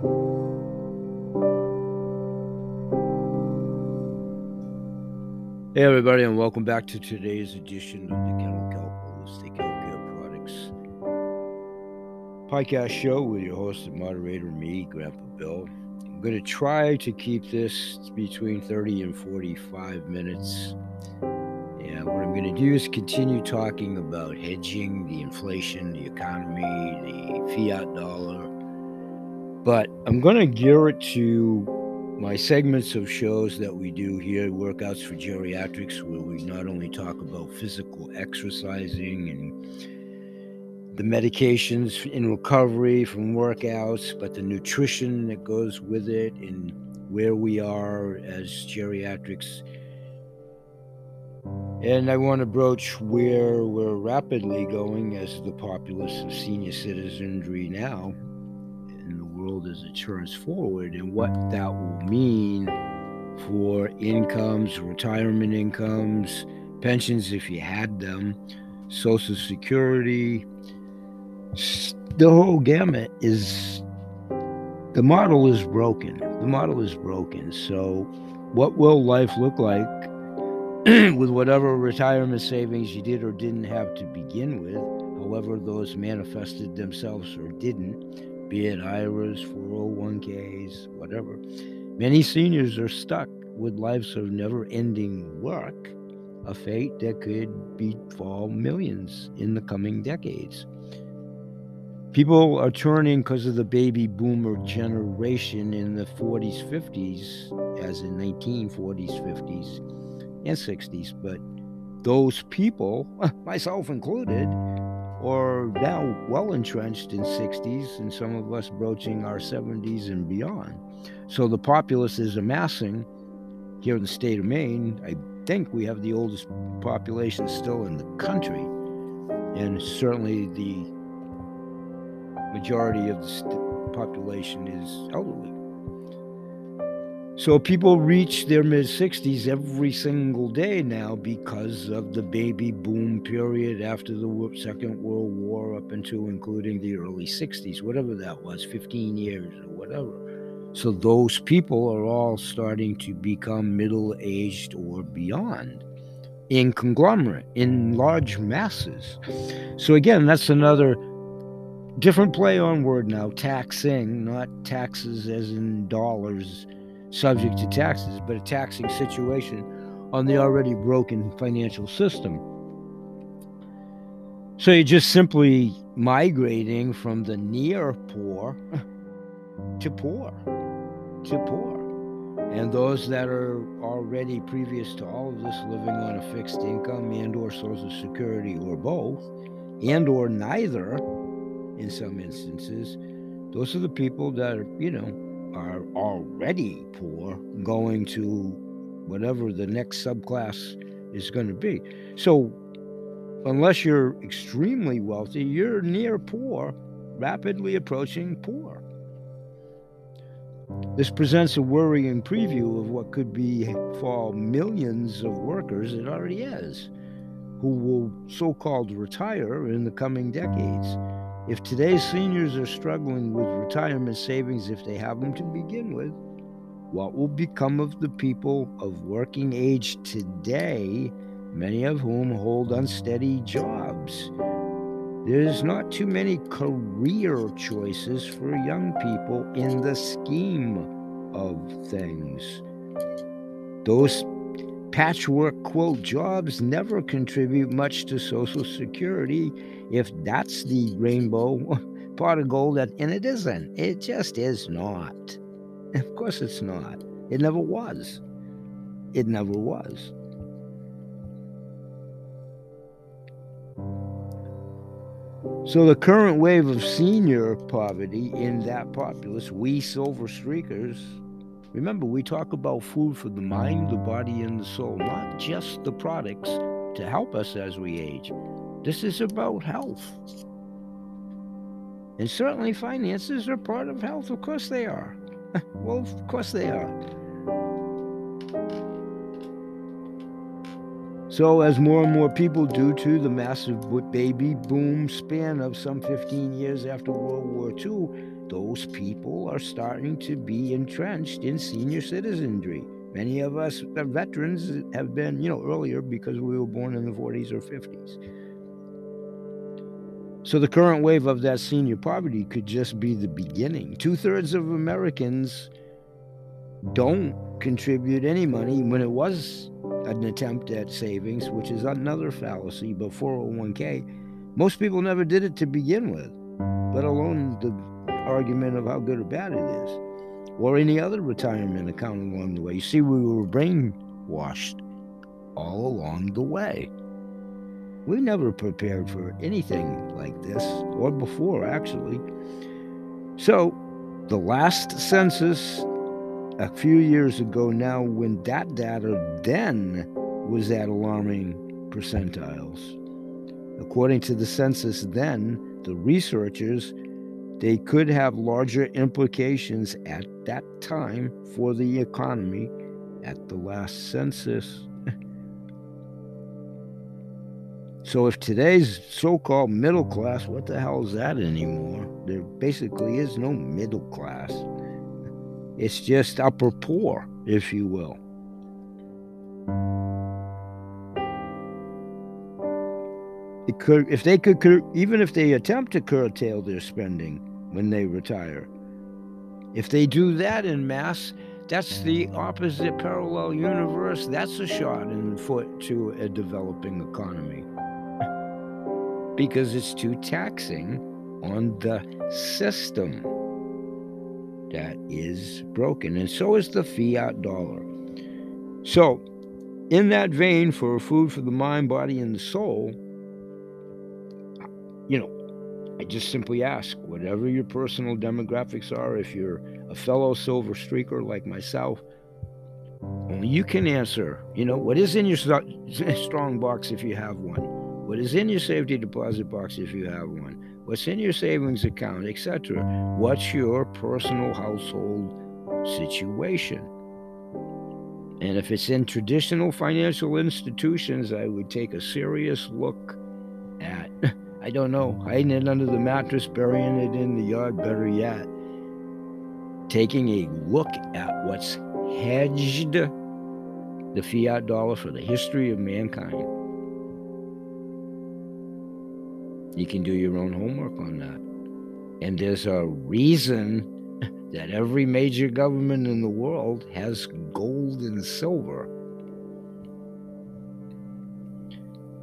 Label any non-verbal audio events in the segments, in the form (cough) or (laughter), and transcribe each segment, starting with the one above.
Hey, everybody, and welcome back to today's edition of the Kennel Holistic Healthcare Products podcast show with your host and moderator, me, Grandpa Bill. I'm going to try to keep this between 30 and 45 minutes. And what I'm going to do is continue talking about hedging, the inflation, the economy, the fiat dollar. But I'm going to gear it to my segments of shows that we do here, Workouts for Geriatrics, where we not only talk about physical exercising and the medications in recovery from workouts, but the nutrition that goes with it and where we are as geriatrics. And I want to broach where we're rapidly going as the populace of senior citizenry now it turns forward and what that will mean for incomes, retirement incomes, pensions if you had them, Social Security. The whole gamut is the model is broken. The model is broken. So, what will life look like (clears throat) with whatever retirement savings you did or didn't have to begin with, however those manifested themselves or didn't? Be it IRAs, 401ks, whatever. Many seniors are stuck with lives of never ending work, a fate that could befall millions in the coming decades. People are turning because of the baby boomer generation in the 40s, 50s, as in 1940s, 50s, and 60s. But those people, (laughs) myself included, or now well entrenched in 60s and some of us broaching our 70s and beyond. So the populace is amassing here in the state of Maine. I think we have the oldest population still in the country, and certainly the majority of the population is elderly. So people reach their mid 60s every single day now because of the baby boom period after the Second World War up until including the early 60s, whatever that was, 15 years or whatever. So those people are all starting to become middle aged or beyond in conglomerate, in large masses. So again, that's another different play on word now taxing, not taxes as in dollars subject to taxes, but a taxing situation on the already broken financial system. So you're just simply migrating from the near poor to poor, to poor. And those that are already previous to all of this living on a fixed income and or social security or both and or neither in some instances, those are the people that are, you know, are already poor going to whatever the next subclass is going to be. So, unless you're extremely wealthy, you're near poor, rapidly approaching poor. This presents a worrying preview of what could be for millions of workers it already is, who will so called retire in the coming decades. If today's seniors are struggling with retirement savings, if they have them to begin with, what will become of the people of working age today, many of whom hold unsteady jobs? There's not too many career choices for young people in the scheme of things. Those patchwork quote jobs never contribute much to Social Security if that's the rainbow (laughs) pot of gold, that and it isn't. It just is not. Of course, it's not. It never was. It never was. So, the current wave of senior poverty in that populace, we silver streakers, remember, we talk about food for the mind, the body, and the soul, not just the products to help us as we age. This is about health. And certainly finances are part of health. Of course they are. (laughs) well, of course they are. So, as more and more people, due to the massive baby boom span of some 15 years after World War II, those people are starting to be entrenched in senior citizenry. Many of us, the veterans, have been, you know, earlier because we were born in the 40s or 50s. So the current wave of that senior poverty could just be the beginning. Two thirds of Americans don't contribute any money when it was an attempt at savings, which is another fallacy, but 401k, most people never did it to begin with, let alone the argument of how good or bad it is, or any other retirement account along the way. You see, we were brainwashed all along the way. We never prepared for anything like this, or before, actually. So, the last census a few years ago now, when that data then was at alarming percentiles. According to the census then, the researchers they could have larger implications at that time for the economy at the last census. So, if today's so called middle class, what the hell is that anymore? There basically is no middle class, it's just upper poor, if you will. It could, if they could, even if they attempt to curtail their spending, when they retire. If they do that in mass, that's the opposite parallel universe. That's a shot in the foot to a developing economy because it's too taxing on the system that is broken. And so is the fiat dollar. So, in that vein, for food for the mind, body, and the soul, you know, I just simply ask, whatever your personal demographics are, if you're a fellow silver streaker like myself, only you can answer. You know, what is in your (laughs) strong box if you have one? What is in your safety deposit box if you have one? What's in your savings account, etc.? What's your personal household situation? And if it's in traditional financial institutions, I would take a serious look at (laughs) I don't know, hiding it under the mattress, burying it in the yard, better yet, taking a look at what's hedged the fiat dollar for the history of mankind. You can do your own homework on that. And there's a reason that every major government in the world has gold and silver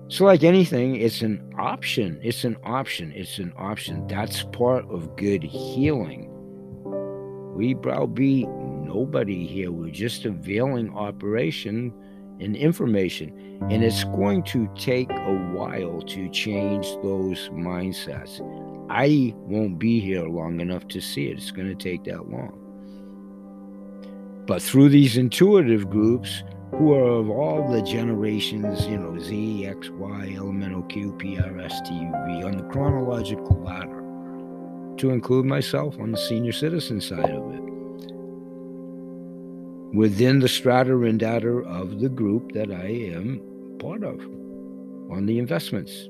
So, like anything, it's an option. It's an option. It's an option. That's part of good healing. We browbeat nobody here. We're just a veiling operation and information. And it's going to take a while to change those mindsets. I won't be here long enough to see it. It's going to take that long. But through these intuitive groups, who are of all the generations, you know, Z, X, Y, elemental Q, P, R, S, T, U, V, on the chronological ladder, to include myself on the senior citizen side of it. Within the strata and data of the group that I am part of on the investments.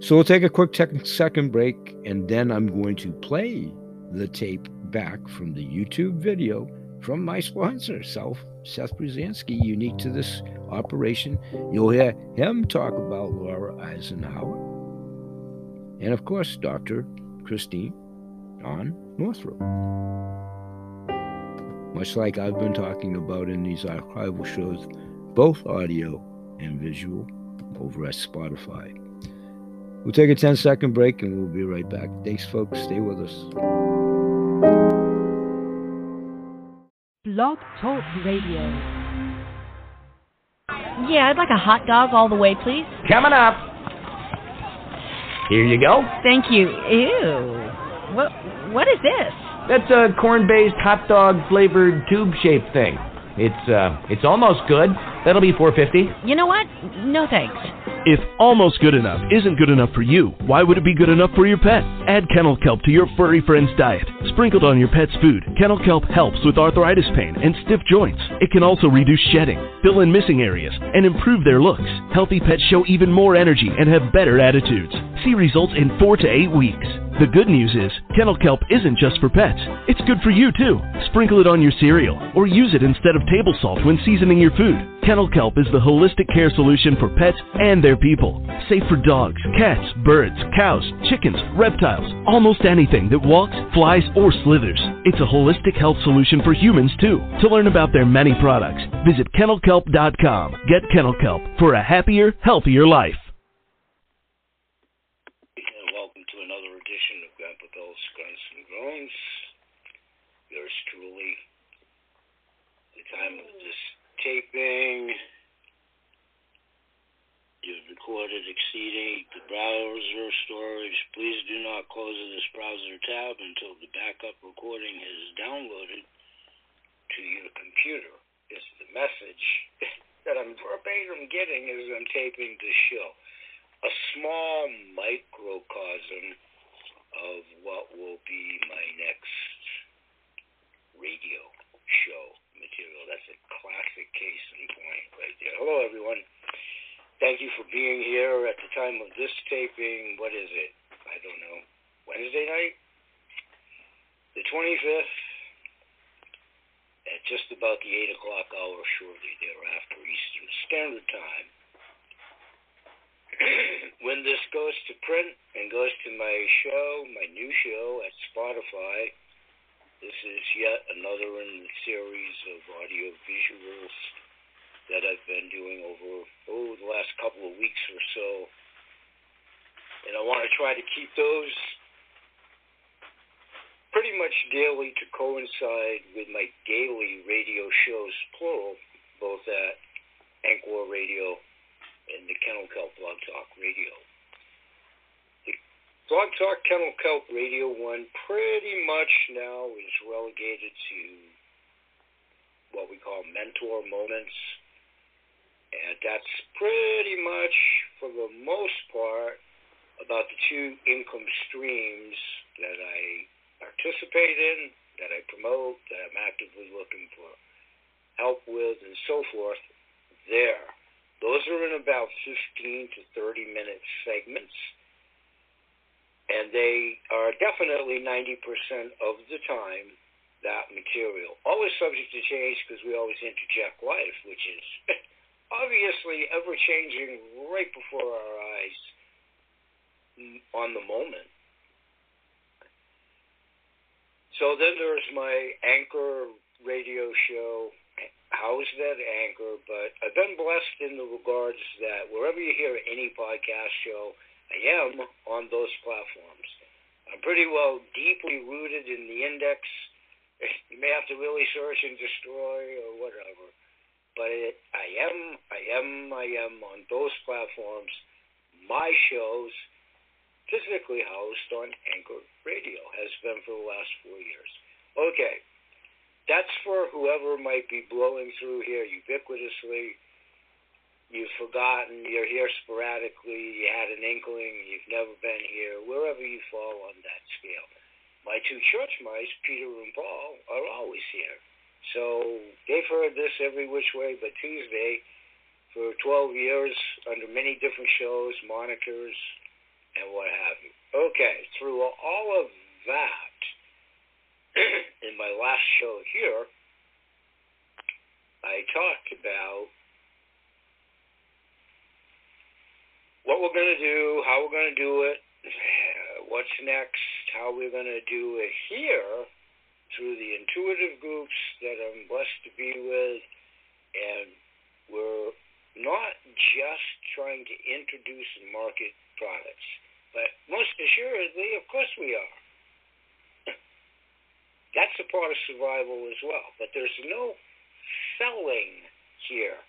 So we'll take a quick second break, and then I'm going to play the tape back from the YouTube video from my sponsor, Self Seth Brzezinski, unique to this operation. You'll hear him talk about Laura Eisenhower. And of course, Dr. Christine on Northrup. Much like I've been talking about in these archival shows, both audio and visual over at Spotify. We'll take a 10 second break and we'll be right back. Thanks, folks. Stay with us. Blog Talk Radio. Yeah, I'd like a hot dog all the way, please. Coming up. Here you go. Thank you. Ew. What what is this? That's a corn-based hot dog flavored tube-shaped thing. It's uh it's almost good. That'll be 450. You know what? No thanks. If almost good enough isn't good enough for you, why would it be good enough for your pet? Add kennel kelp to your furry friend's diet. Sprinkled on your pet's food, kennel kelp helps with arthritis pain and stiff joints. It can also reduce shedding, fill in missing areas, and improve their looks. Healthy pets show even more energy and have better attitudes. See results in four to eight weeks. The good news is, kennel kelp isn't just for pets. It's good for you too. Sprinkle it on your cereal or use it instead of table salt when seasoning your food. Kennel kelp is the holistic care solution for pets and their people. Safe for dogs, cats, birds, cows, chickens, reptiles, almost anything that walks, flies, or slithers. It's a holistic health solution for humans too. To learn about their many products, visit kennelkelp.com. Get Kennel Kelp for a happier, healthier life. And welcome to another edition of Grandpa Bill's Grunts and Groans. Yours truly. The time of this taping, you've recorded exceeding the browser storage. Please do not close this browser tab until the backup recording is downloaded to your computer. It's the message (laughs) that I'm verbatim getting as I'm taping this show a small microcosm of what will be my next radio show material. That's a classic case in point right there. Hello, everyone. Thank you for being here at the time of this taping. What is it? I don't know. Wednesday night? The 25th? At just about the 8 o'clock hour shortly thereafter Eastern Standard Time. (clears throat) when this goes to print and goes to my show, my new show at Spotify, this is yet another in the series of audio visuals that I've been doing over oh the last couple of weeks or so. And I want to try to keep those pretty much daily to coincide with my daily radio shows, plural, both at Anchor Radio and the Kennel Kelp Blog Talk Radio. Blog Talk Kennel Kelp Radio 1 pretty much now is relegated to what we call mentor moments. And that's pretty much, for the most part, about the two income streams that I participate in, that I promote, that I'm actively looking for help with, and so forth, there. Those are in about 15 to 30 minute segments. And they are definitely 90% of the time that material. Always subject to change because we always interject life, which is (laughs) obviously ever changing right before our eyes mm, on the moment. So then there's my anchor radio show How's that Anchor, but I've been blessed in the regards that wherever you hear any podcast show, I am on those platforms. I'm pretty well deeply rooted in the index. (laughs) You may have to really search and destroy or whatever, but it, I am, I am, I am on those platforms. My shows, physically housed on Anchor Radio, has been for the last four years. Okay, that's for whoever might be blowing through here ubiquitously. You've forgotten, you're here sporadically, you had an inkling, you've never been here, wherever you fall on that scale. My two church mice, Peter and Paul, are always here. So they've heard this every which way but Tuesday for 12 years under many different shows, monikers, and what have you. Okay, through all of that, (clears throat) in my last show here, I talked about what we're going to do, how we're going to do it, (sighs) what's next, how we're going to do it here through the intuitive groups that I'm blessed to be with. And we're not just trying to introduce and market products, but most assuredly, of course we are. (laughs) That's a part of survival as well. But there's no selling here.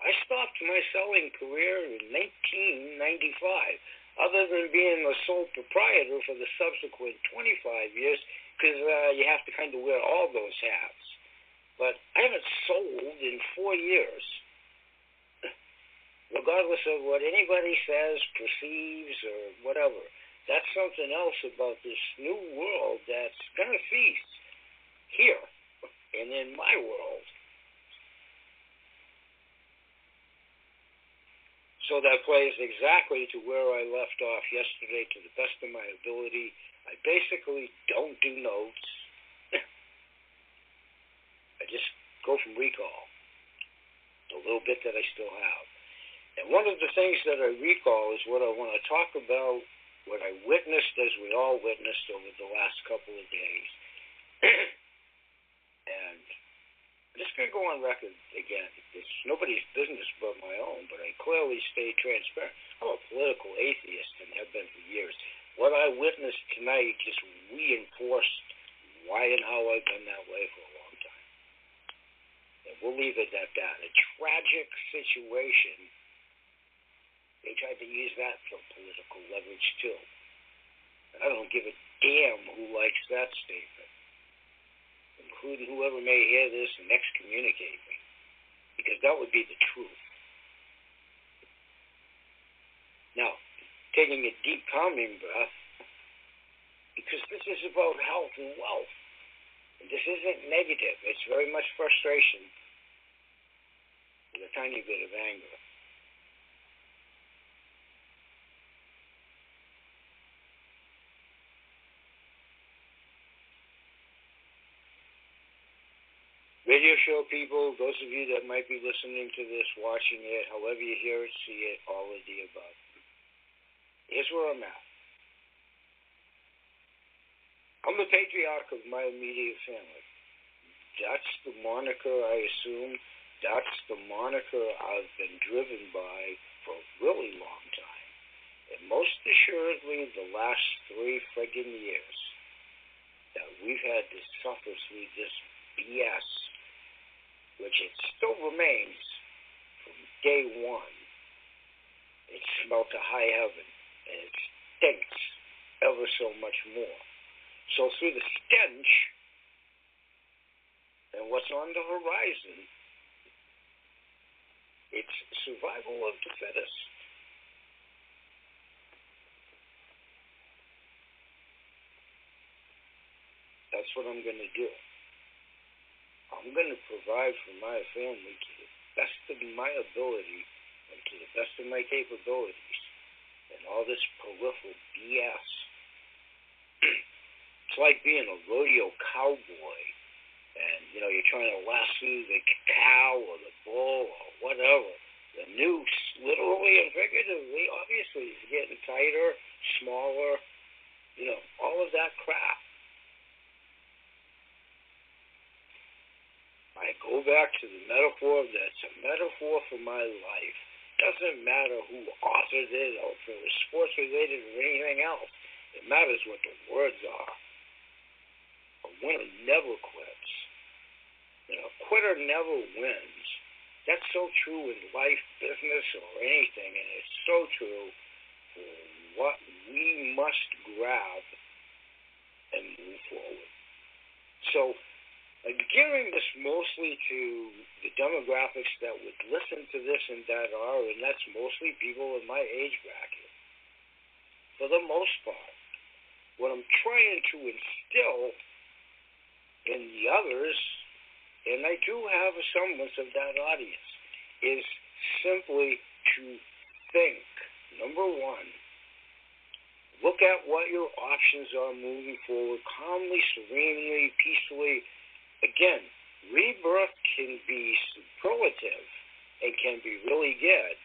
I stopped my selling career in 1995, other than being a sole proprietor for the subsequent 25 years, because uh, you have to kind of wear all those hats. But I haven't sold in four years. (laughs) regardless of what anybody says, perceives, or whatever. That's something else about this new world that's going to feast here and in my world. So that plays exactly to where I left off yesterday to the best of my ability. I basically don't do notes. (laughs) I just go from recall, the little bit that I still have. And one of the things that I recall is what I want to talk about, what I witnessed as we all witnessed over the last couple of days. and I'm just going to go on record again. It's nobody's business but my own, but I clearly stay transparent. I'm a political atheist and have been for years. What I witnessed tonight just reinforced why and how I've been that way for a long time. And we'll leave it at that. A tragic situation. They tried to use that for political leverage too. I don't give a damn who likes that statement including whoever may hear this and excommunicate me, because that would be the truth. Now, taking a deep calming breath, because this is about health and wealth. This isn't negative. It's very much frustration with a tiny bit of anger. Radio show people, those of you that might be listening to this, watching it, however you hear it, see it, all of the above. Here's where I'm at. I'm the patriarch of my immediate family. That's the moniker I assume. That's the moniker I've been driven by for a really long time. And most assuredly, the last three friggin' years that we've had to suffer through this BS which it still remains from day one. It smelt to high heaven, and it stinks ever so much more. So through the stench and what's on the horizon, it's survival of the fittest. That's what I'm going to do. I'm going to provide for my family to the best of my ability and to the best of my capabilities. And all this peripheral BS. (clears throat) it's like being a rodeo cowboy and, you know, you're trying to lasso the cow or the bull or whatever. The noose, literally and figuratively, obviously, is getting tighter, smaller, you know, all of that crap. I go back to the metaphor that's a metaphor for my life. Doesn't matter who authored it or if it was sports related or anything else. It matters what the words are. A winner never quits. You know, a quitter never wins. That's so true in life, business, or anything, and it's so true for what we must grab and move forward. So I'm gearing this mostly to the demographics that would listen to this and that are, and that's mostly people in my age bracket. For the most part, what I'm trying to instill in the others, and I do have a semblance of that audience, is simply to think. Number one, look at what your options are moving forward calmly, serenely, peacefully again, rebirth can be superlative and can be really good.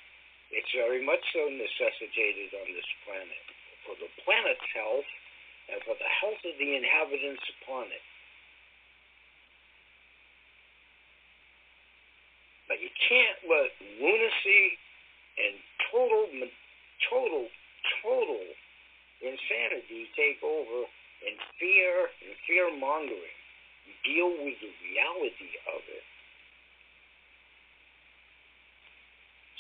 It's very much so necessitated on this planet for the planet's health and for the health of the inhabitants upon it. But you can't let lunacy and total, total, total insanity take over and fear and fear mongering deal with the reality of it.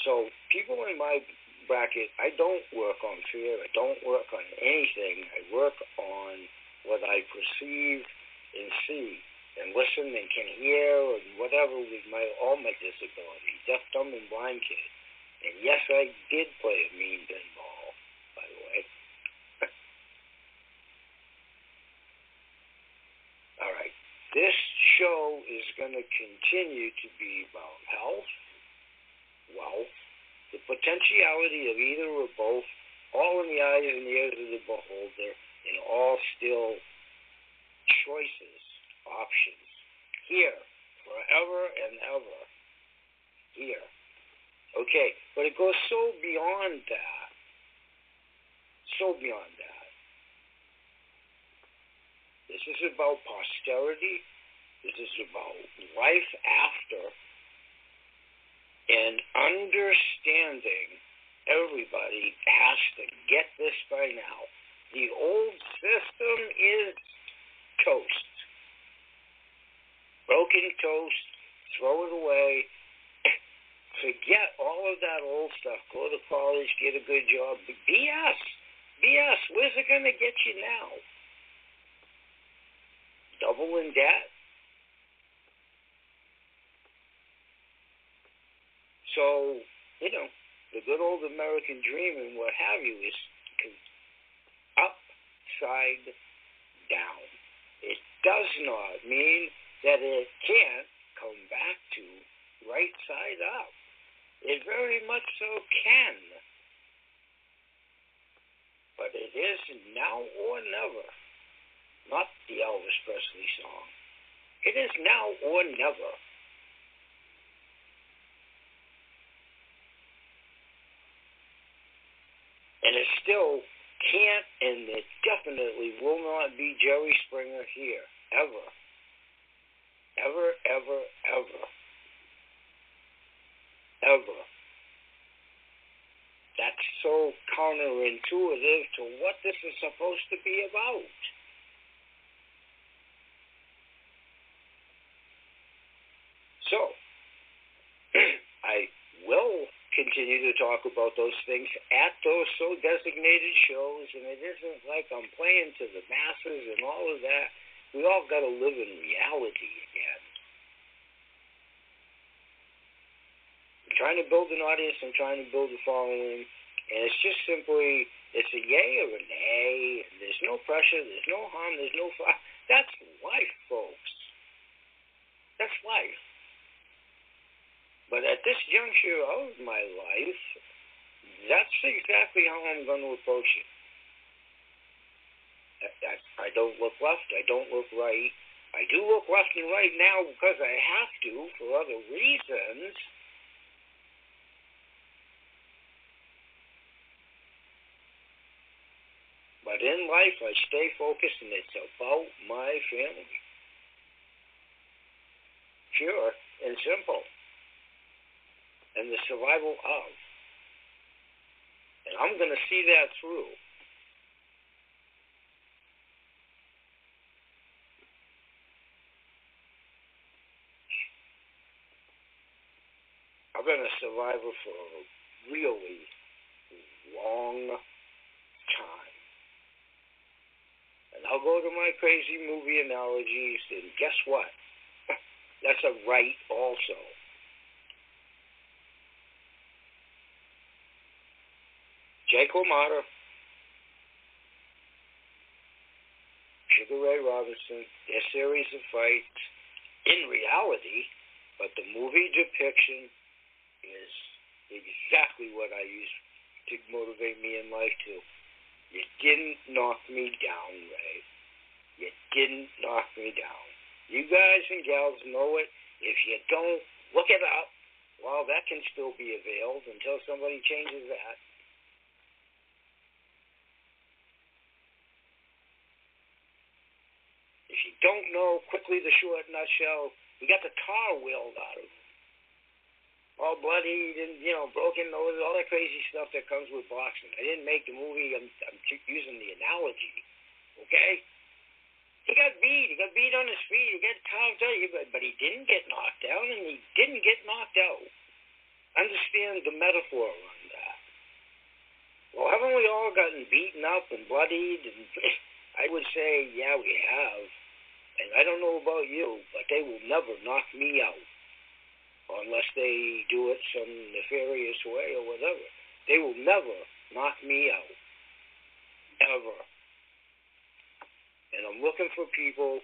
So people in my bracket, I don't work on fear. I don't work on anything. I work on what I perceive and see and listen and can hear and whatever with my all my disabilities, deaf, dumb, and blind kid. And yes, I did play a mean pinball, by the way. All right. This show is going to continue to be about health, wealth, the potentiality of either or both, all in the eyes and ears of the beholder, and all still choices, options. Here, forever and ever. Here. Okay, but it goes so beyond that. So beyond that. This is about posterity. This is about life after. And understanding everybody has to get this by now. The old system is toast. Broken toast, throw it away. (laughs) Forget all of that old stuff. Go to college, get a good job. BS. BS. Where's it going to get you now? Double in debt? So, you know, the good old American dream and what have you is upside down. It does not mean that it can't come back to right side up. It very much so can. But it is now or never. Not the Elvis Presley song. It is now or never. And it still can't and it definitely will not be Jerry Springer here. Ever. Ever, ever, ever. Ever. That's so counterintuitive to what this is supposed to be about. So, (clears throat) I will continue to talk about those things at those so designated shows, and it isn't like I'm playing to the masses and all of that. We all got to live in reality again. I'm trying to build an audience, I'm trying to build a following, and it's just simply it's a yay or a nay. There's no pressure, there's no harm, there's no. (laughs) That's life, folks. That's life. But at this juncture of my life, that's exactly how I'm going to approach it. I, don't look left. I don't look right. I do look left and right now because I have to for other reasons. But in life, I stay focused, and it's about my family. Pure and simple and the survival of. And I'm going to see that through. I've been a survivor for a really long time. And I'll go to my crazy movie analogies, and guess what? (laughs) That's a right also. Jake LaMotta, Sugar Ray Robinson, their series of fights in reality, but the movie depiction is exactly what I use to motivate me in life too. You didn't knock me down, Ray. You didn't knock me down. You guys and gals know it. If you don't, look it up. Well, that can still be availed until somebody changes that. If you don't know, quickly the short nutshell, he got the tar wheeled out of him. All bloodied and, you know, broken nose, all that crazy stuff that comes with boxing. I didn't make the movie, I'm, I'm using the analogy, okay? He got beat. He got beat on his feet. He got carved out, but, but he didn't get knocked down, and he didn't get knocked out. Understand the metaphor on that. Well, haven't we all gotten beaten up and bloodied? And (laughs) I would say, yeah, we have. And I don't know about you, but they will never knock me out. unless they do it some nefarious way or whatever. They will never knock me out. Ever. And I'm looking for people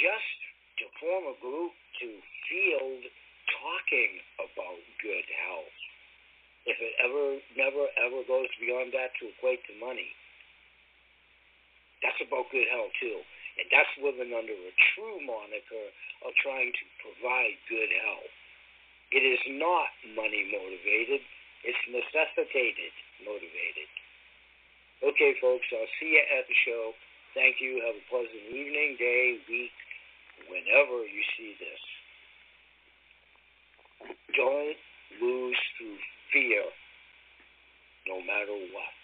just to form a group to field talking about good health. If it ever, never, ever goes beyond that to equate to money, that's about good health too. And that's living under a true moniker of trying to provide good health. It is not money motivated, it's necessitated motivated. Okay, folks, I'll see you at the show. Thank you. Have a pleasant evening, day, week, whenever you see this. Don't lose through fear, no matter what.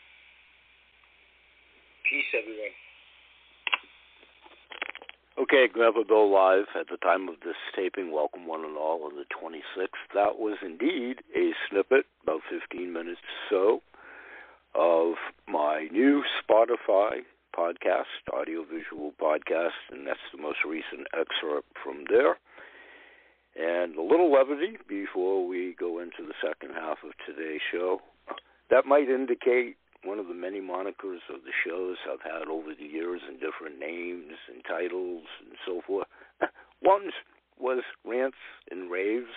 Peace, everyone. Okay, Grandpa Bill live at the time of this taping. Welcome one and all on the 26th. That was indeed a snippet, about 15 minutes or so, of my new Spotify podcast, audiovisual podcast, and that's the most recent excerpt from there. And a little levity before we go into the second half of today's show. That might indicate one of the many monikers of the shows I've had over the years and different names and titles and so forth. (laughs) One was Rants and Raves,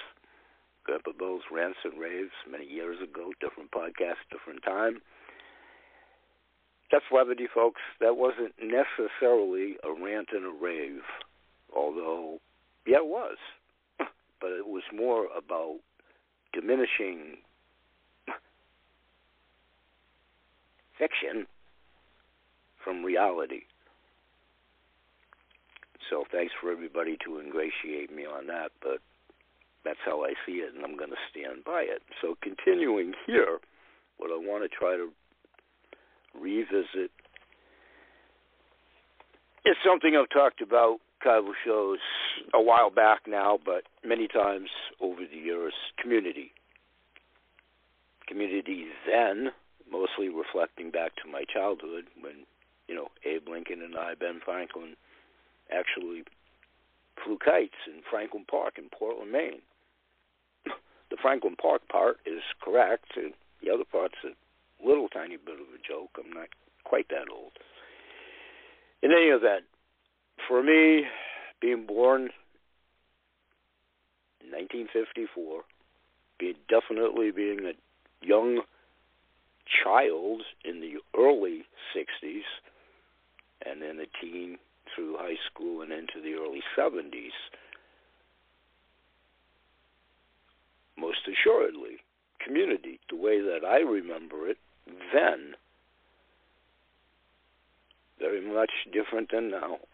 Grandpa Bill's Rants and Raves, many years ago, different podcast, different time. That's levity, folks. That wasn't necessarily a rant and a rave, although, yeah, it was. (laughs) But it was more about diminishing fiction from reality. So thanks for everybody to ingratiate me on that, but that's how I see it, and I'm going to stand by it. So continuing here, what I want to try to revisit is something I've talked about of shows a while back now, but many times over the years, community. Community then mostly reflecting back to my childhood when, you know, Abe Lincoln and I, Ben Franklin, actually flew kites in Franklin Park in Portland, Maine. (laughs) the Franklin Park part is correct, and the other part's a little tiny bit of a joke. I'm not quite that old. In any event, for me, being born in 1954, being definitely being a young child in the early 60s and then the teen through high school and into the early 70s. Most assuredly, community, the way that I remember it then, very much different than now. (laughs)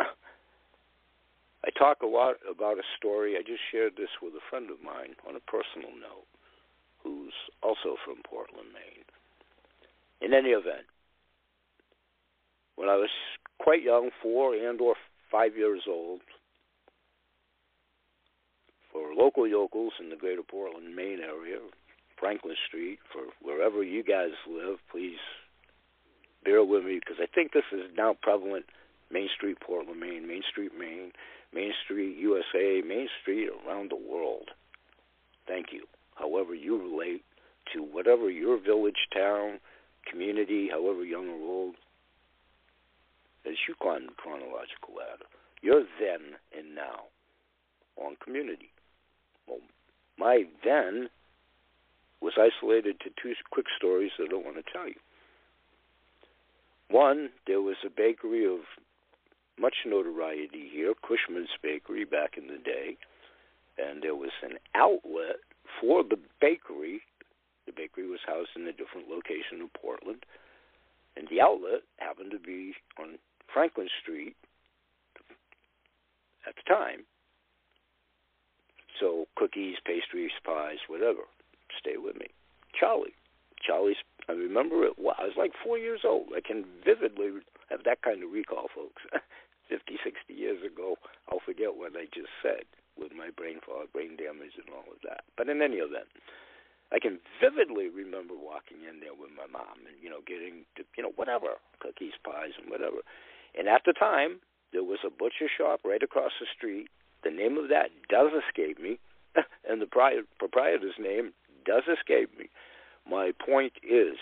I talk a lot about a story. I just shared this with a friend of mine on a personal note who's also from Portland, Maine. In any event, when I was quite young, four and or five years old, for local yokels in the greater Portland, Maine area, Franklin Street, for wherever you guys live, please bear with me because I think this is now prevalent. Main Street, Portland, Maine, Main Street, Maine, Main Street, USA, Main Street around the world. Thank you. However you relate to whatever your village, town, community, however young or old, as you climb the chronological ladder, you're then and now on community. Well, my then was isolated to two quick stories that I want to tell you. One, there was a bakery of much notoriety here, Cushman's Bakery, back in the day, and there was an outlet for the bakery the bakery was housed in a different location in Portland, and the outlet happened to be on Franklin Street at the time. So cookies, pastries, pies, whatever. Stay with me. Charlie. Charlie's, I remember it, I was like four years old. I can vividly have that kind of recall, folks. (laughs) 50, 60 years ago, I'll forget what I just said with my brain fog, brain damage, and all of that. But in any event, I can vividly remember walking in there with my mom and you know getting to, you know whatever cookies, pies, and whatever. And at the time, there was a butcher shop right across the street. The name of that does escape me. (laughs) and the proprietor's name does escape me. My point is,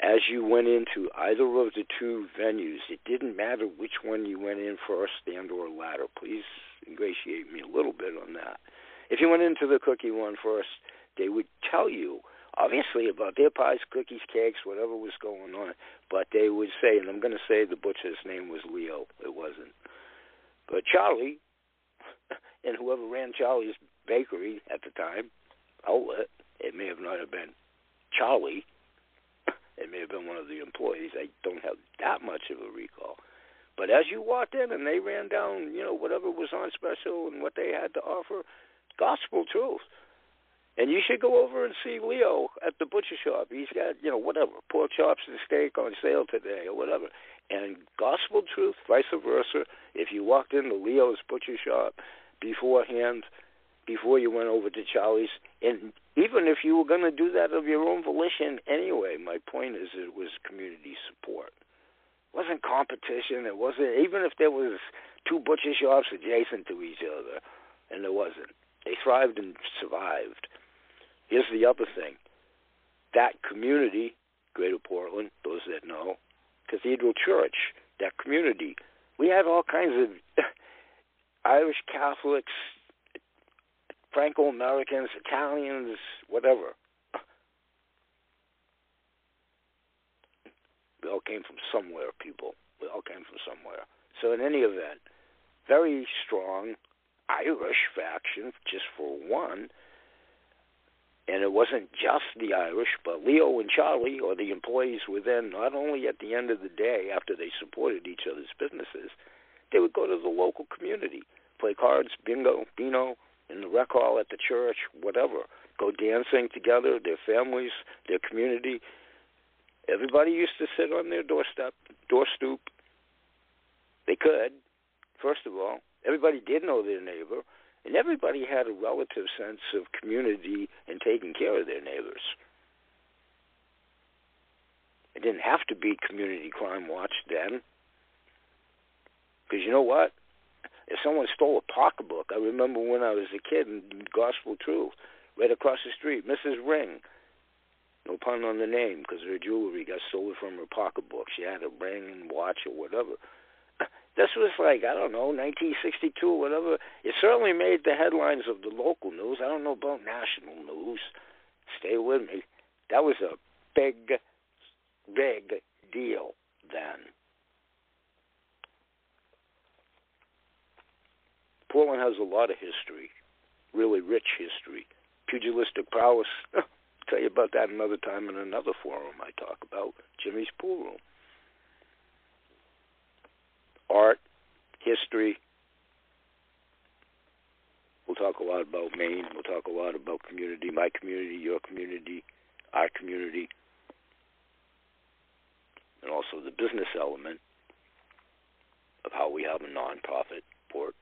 as you went into either of the two venues, it didn't matter which one you went in first and or latter. Please ingratiate me a little bit on that. If you went into the cookie one first, they would tell you obviously about their pies, cookies, cakes, whatever was going on. But they would say, and I'm going to say the butcher's name was Leo. It wasn't. But Charlie, (laughs) and whoever ran Charlie's bakery at the time, outlet, it may have not have been Charlie. (laughs) It may have been one of the employees. I don't have that much of a recall. But as you walked in and they ran down, you know, whatever was on special and what they had to offer, gospel truth. And you should go over and see Leo at the butcher shop. He's got, you know, whatever, pork chops and steak on sale today or whatever. And gospel truth, vice versa. If you walked into Leo's butcher shop beforehand, before you went over to Charlie's, and even if you were going to do that of your own volition anyway, my point is it was community support. It wasn't competition. It wasn't even if there was two butcher shops adjacent to each other, and there wasn't. They thrived and survived. Here's the other thing: that community, Greater Portland, those that know, Cathedral Church, that community, we had all kinds of (laughs) Irish Catholics, Franco Americans, Italians, whatever. We all came from somewhere, people. We all came from somewhere. So, in any event, very strong Irish faction, just for one. And it wasn't just the Irish, but Leo and Charlie, or the employees within, not only at the end of the day after they supported each other's businesses, they would go to the local community, play cards, bingo, Beano, in the rec hall at the church, whatever. Go dancing together, their families, their community. Everybody used to sit on their doorstep, door stoop. They could, first of all. Everybody did know their neighbor, and everybody had a relative sense of community and taking care of their neighbors. It didn't have to be community crime watch then. Because you know what? if someone stole a pocketbook, I remember when I was a kid in Gospel Truth, right across the street, Mrs. Ring. No pun on the name, because her jewelry got stolen from her pocketbook. She had a ring and watch or whatever. This was like, I don't know, 1962 or whatever. It certainly made the headlines of the local news. I don't know about national news. Stay with me. That was a big, big deal then. Portland has a lot of history, really rich history. Pugilistic prowess. (laughs) tell you about that another time in another forum I talk about Jimmy's Pool Room. Art, history. We'll talk a lot about Maine. We'll talk a lot about community, my community, your community, our community, and also the business element of how we have a nonprofit port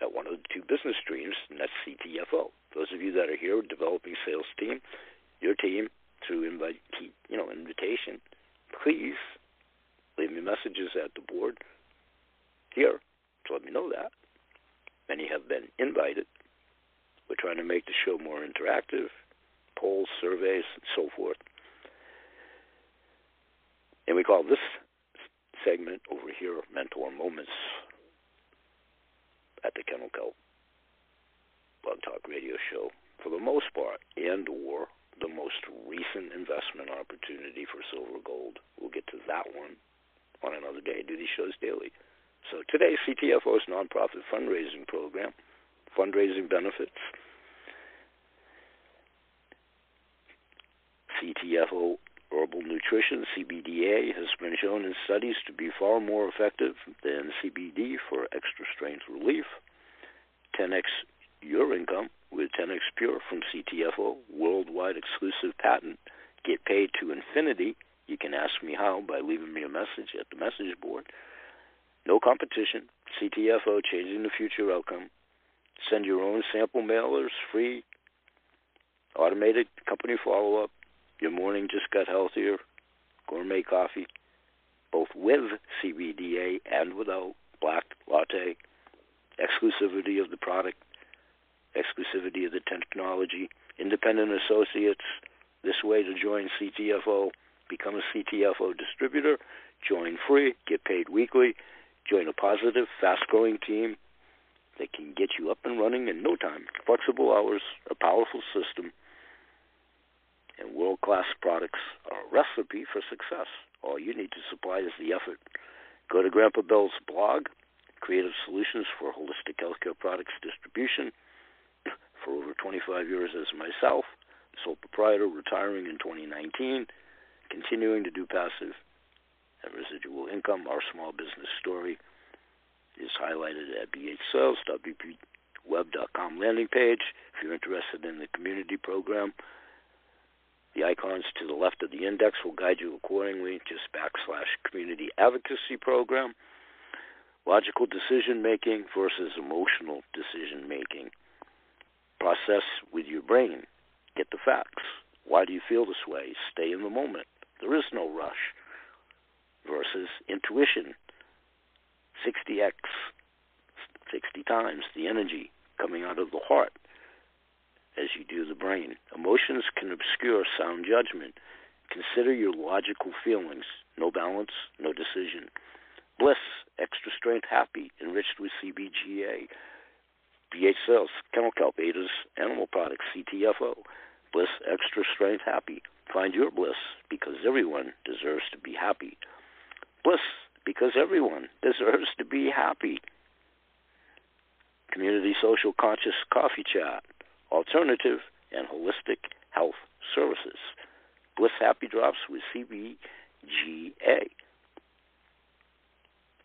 at one of the two business streams, and that's CTFO. Those of you that are here developing sales team, your team through invite, you know, invitation, please leave me messages at the board here to let me know that. Many have been invited. We're trying to make the show more interactive, polls, surveys, and so forth. And we call this segment over here Mentor Moments at the Kennel Kelp Blog Talk Radio Show for the most part, and or the most recent investment opportunity for silver gold. We'll get to that one on another day. I do these shows daily. So today, CTFO's nonprofit fundraising program, fundraising benefits. CTFO Herbal Nutrition, CBDA, has been shown in studies to be far more effective than CBD for extra strength relief. 10x your income with 10x Pure from CTFO, worldwide exclusive patent. Get paid to infinity. You can ask me how by leaving me a message at the message board. No competition. CTFO, changing the future outcome. Send your own sample mailers free. Automated company follow up. Your morning just got healthier. Gourmet coffee, both with CBDA and without black latte. Exclusivity of the product. exclusivity of the technology, independent associates. This way to join CTFO, become a CTFO distributor, join free, get paid weekly, join a positive, fast-growing team that can get you up and running in no time. Flexible hours, a powerful system, and world-class products are a recipe for success. All you need to supply is the effort. Go to Grandpa Bill's blog, Creative Solutions for Holistic Healthcare Products Distribution. (clears throat) For over 25 years as myself, sole proprietor, retiring in 2019, continuing to do passive and residual income. Our small business story is highlighted at bhsales.bpweb.com landing page. If you're interested in the community program, the icons to the left of the index will guide you accordingly. Just backslash community advocacy program. Logical decision making versus emotional decision making. Process with your brain. Get the facts. Why do you feel this way? Stay in the moment. There is no rush. Versus intuition. 60x, 60 times the energy coming out of the heart as you do the brain. Emotions can obscure sound judgment. Consider your logical feelings. No balance, no decision. Bliss, extra strength, happy, enriched with CBGA. BH Sales, Kennel Kelp, Ada's Animal Products, CTFO. Bliss, extra strength, happy. Find your bliss because everyone deserves to be happy. Bliss, because everyone deserves to be happy. Community Social Conscious Coffee Chat, Alternative and Holistic Health Services. Bliss Happy Drops with CBGA.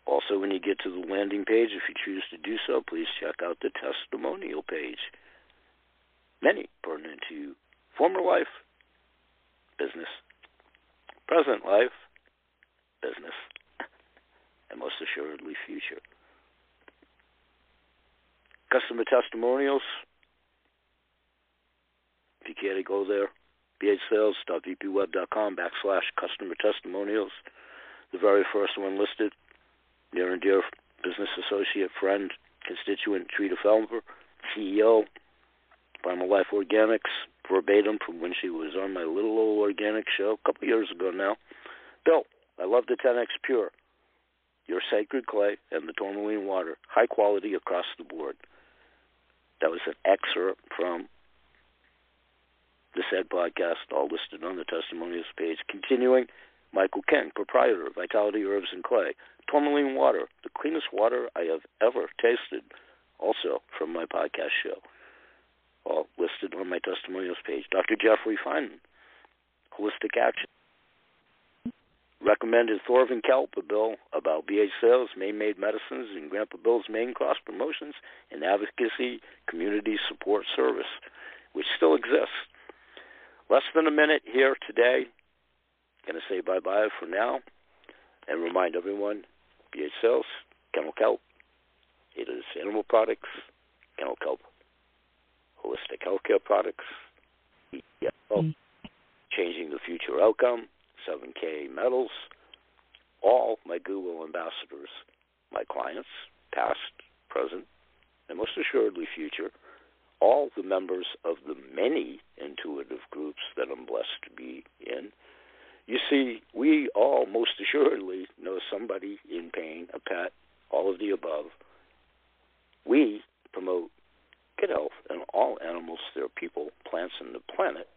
Also, when you get to the landing page, if you choose to do so, please check out the testimonial page. Many pertinent to former life, business, present life, business, and most assuredly future. Customer testimonials. If you care to go there, bhsales.bpweb.com backslash customer testimonials. The very first one listed near and dear business associate, friend, constituent, Trina Felber, CEO, Primal Life Organics, verbatim from when she was on my little old organic show a couple years ago now. Bill, I love the 10X Pure, your sacred clay, and the tourmaline water, high quality across the board. That was an excerpt from the said podcast, all listed on the testimonials page. Continuing, Michael King, proprietor of Vitality Herbs and Clay, tourmaline water, the cleanest water I have ever tasted, also from my podcast show. All listed on my testimonials page. Dr. Jeffrey Feynman, Holistic Action. Recommended Thorvin Kelp, a bill about BH sales, Maine-made medicines, and Grandpa Bill's main cross promotions and advocacy community support service, which still exists. Less than a minute here today. Going to say bye-bye for now and remind everyone BH Sales, Kennel Kelp. It is animal products, Kennel Kelp, holistic healthcare products, CTFO, mm. changing the future outcome, 7K metals, all my Google ambassadors, my clients, past, present, and most assuredly future, all the members of the many intuitive groups that I'm blessed to be in, you see, we all most assuredly know somebody in pain, a pet, all of the above. We promote good health in all animals, their people, plants, and the planet.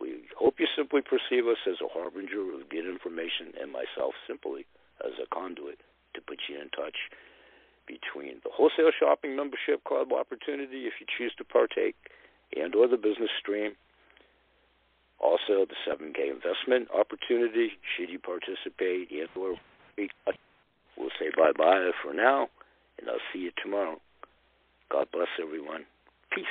We hope you simply perceive us as a harbinger of good information and myself simply as a conduit to put you in touch between the wholesale shopping membership club opportunity if you choose to partake and or the business stream also, the 7K investment opportunity, should you participate in or we'll say bye-bye for now, and I'll see you tomorrow. God bless everyone. Peace.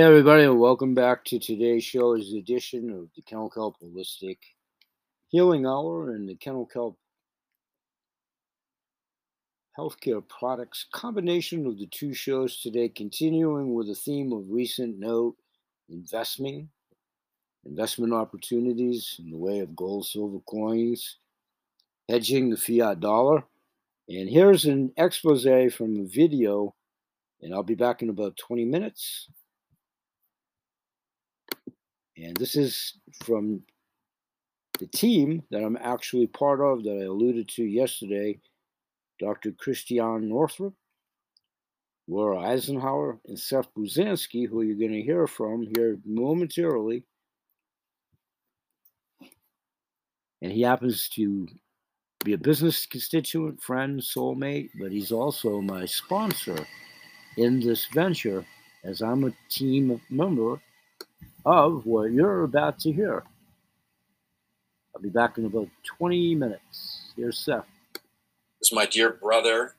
Hey, everybody, and welcome back to today's show's edition of the Kennel Kelp Holistic Healing Hour and the Kennel Kelp Healthcare Products combination of the two shows today, continuing with the theme of recent note investing, investment opportunities in the way of gold, silver coins, hedging the fiat dollar. And here's an expose from a video, and I'll be back in about 20 minutes. And this is from the team that I'm actually part of that I alluded to yesterday Dr. Christiane Northrup, Laura Eisenhower, and Seth Buzansky, who you're going to hear from here momentarily. And he happens to be a business constituent, friend, soulmate, but he's also my sponsor in this venture as I'm a team member of what you're about to hear. I'll be back in about 20 minutes. Here's Seth. This is my dear brother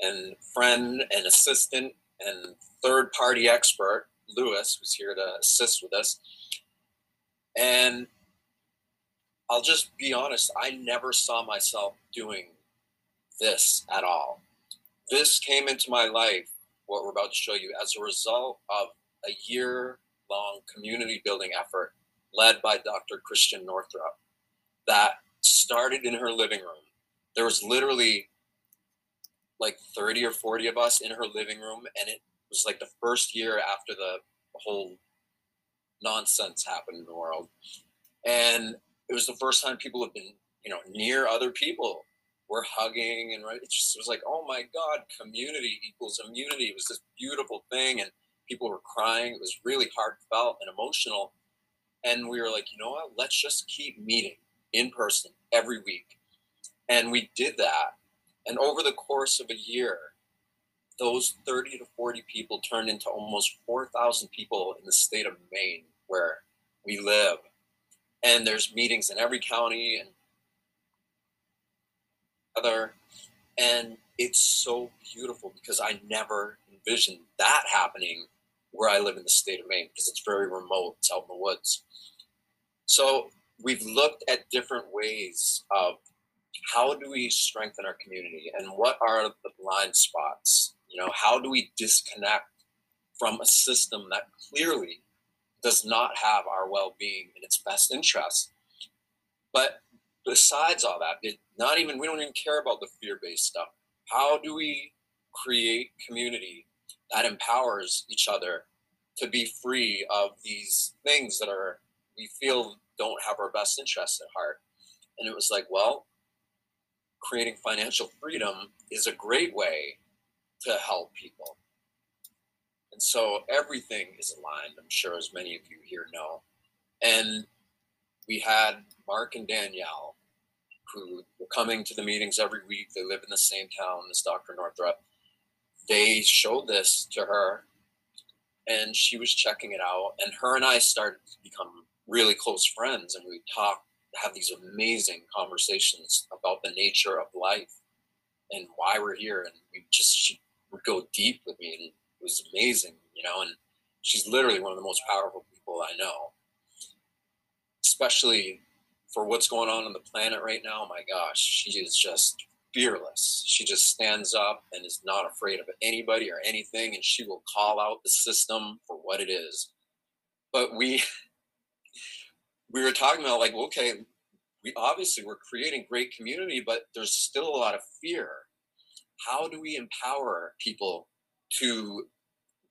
and friend and assistant and third party expert, Lewis, who's here to assist with us. And I'll just be honest, I never saw myself doing this at all. This came into my life, what we're about to show you, as a result of a year long community building effort led by Dr. Christiane Northrup that started in her living room. There was literally like 30 or 40 of us in her living room, and it was like the first year after the whole nonsense happened in the world. And it was the first time people have been, you know, near other people. We're hugging and right. It just was like, oh my God, community equals immunity. It was this beautiful thing. And people were crying. It was really heartfelt and emotional. And we were like, you know what? Let's just keep meeting in person every week. And we did that. And over the course of a year, those 30 to 40 people turned into almost 4,000 people in the state of Maine where we live. And there's meetings in every county and other. And it's so beautiful because I never envisioned that happening where I live in the state of Maine because it's very remote. It's out in the woods. So we've looked at different ways of how do we strengthen our community and what are the blind spots? You know, how do we disconnect from a system that clearly does not have our well-being in its best interest? But besides all that, it not even we don't even care about the fear-based stuff. How do we create community that empowers each other to be free of these things that are we feel don't have our best interests at heart. And it was like, well, creating financial freedom is a great way to help people. And so everything is aligned, I'm sure, as many of you here know. And we had Mark and Danielle, who were coming to the meetings every week. They live in the same town as Dr. Northrup. They showed this to her, and she was checking it out. And her and I started to become really close friends and we talk have these amazing conversations about the nature of life and why we're here and we just she would go deep with me and it was amazing you know and she's literally one of the most powerful people i know especially for what's going on on the planet right now my gosh she is just fearless she just stands up and is not afraid of anybody or anything and she will call out the system for what it is but we (laughs) we were talking about like, okay, we obviously we're creating great community, but there's still a lot of fear. How do we empower people to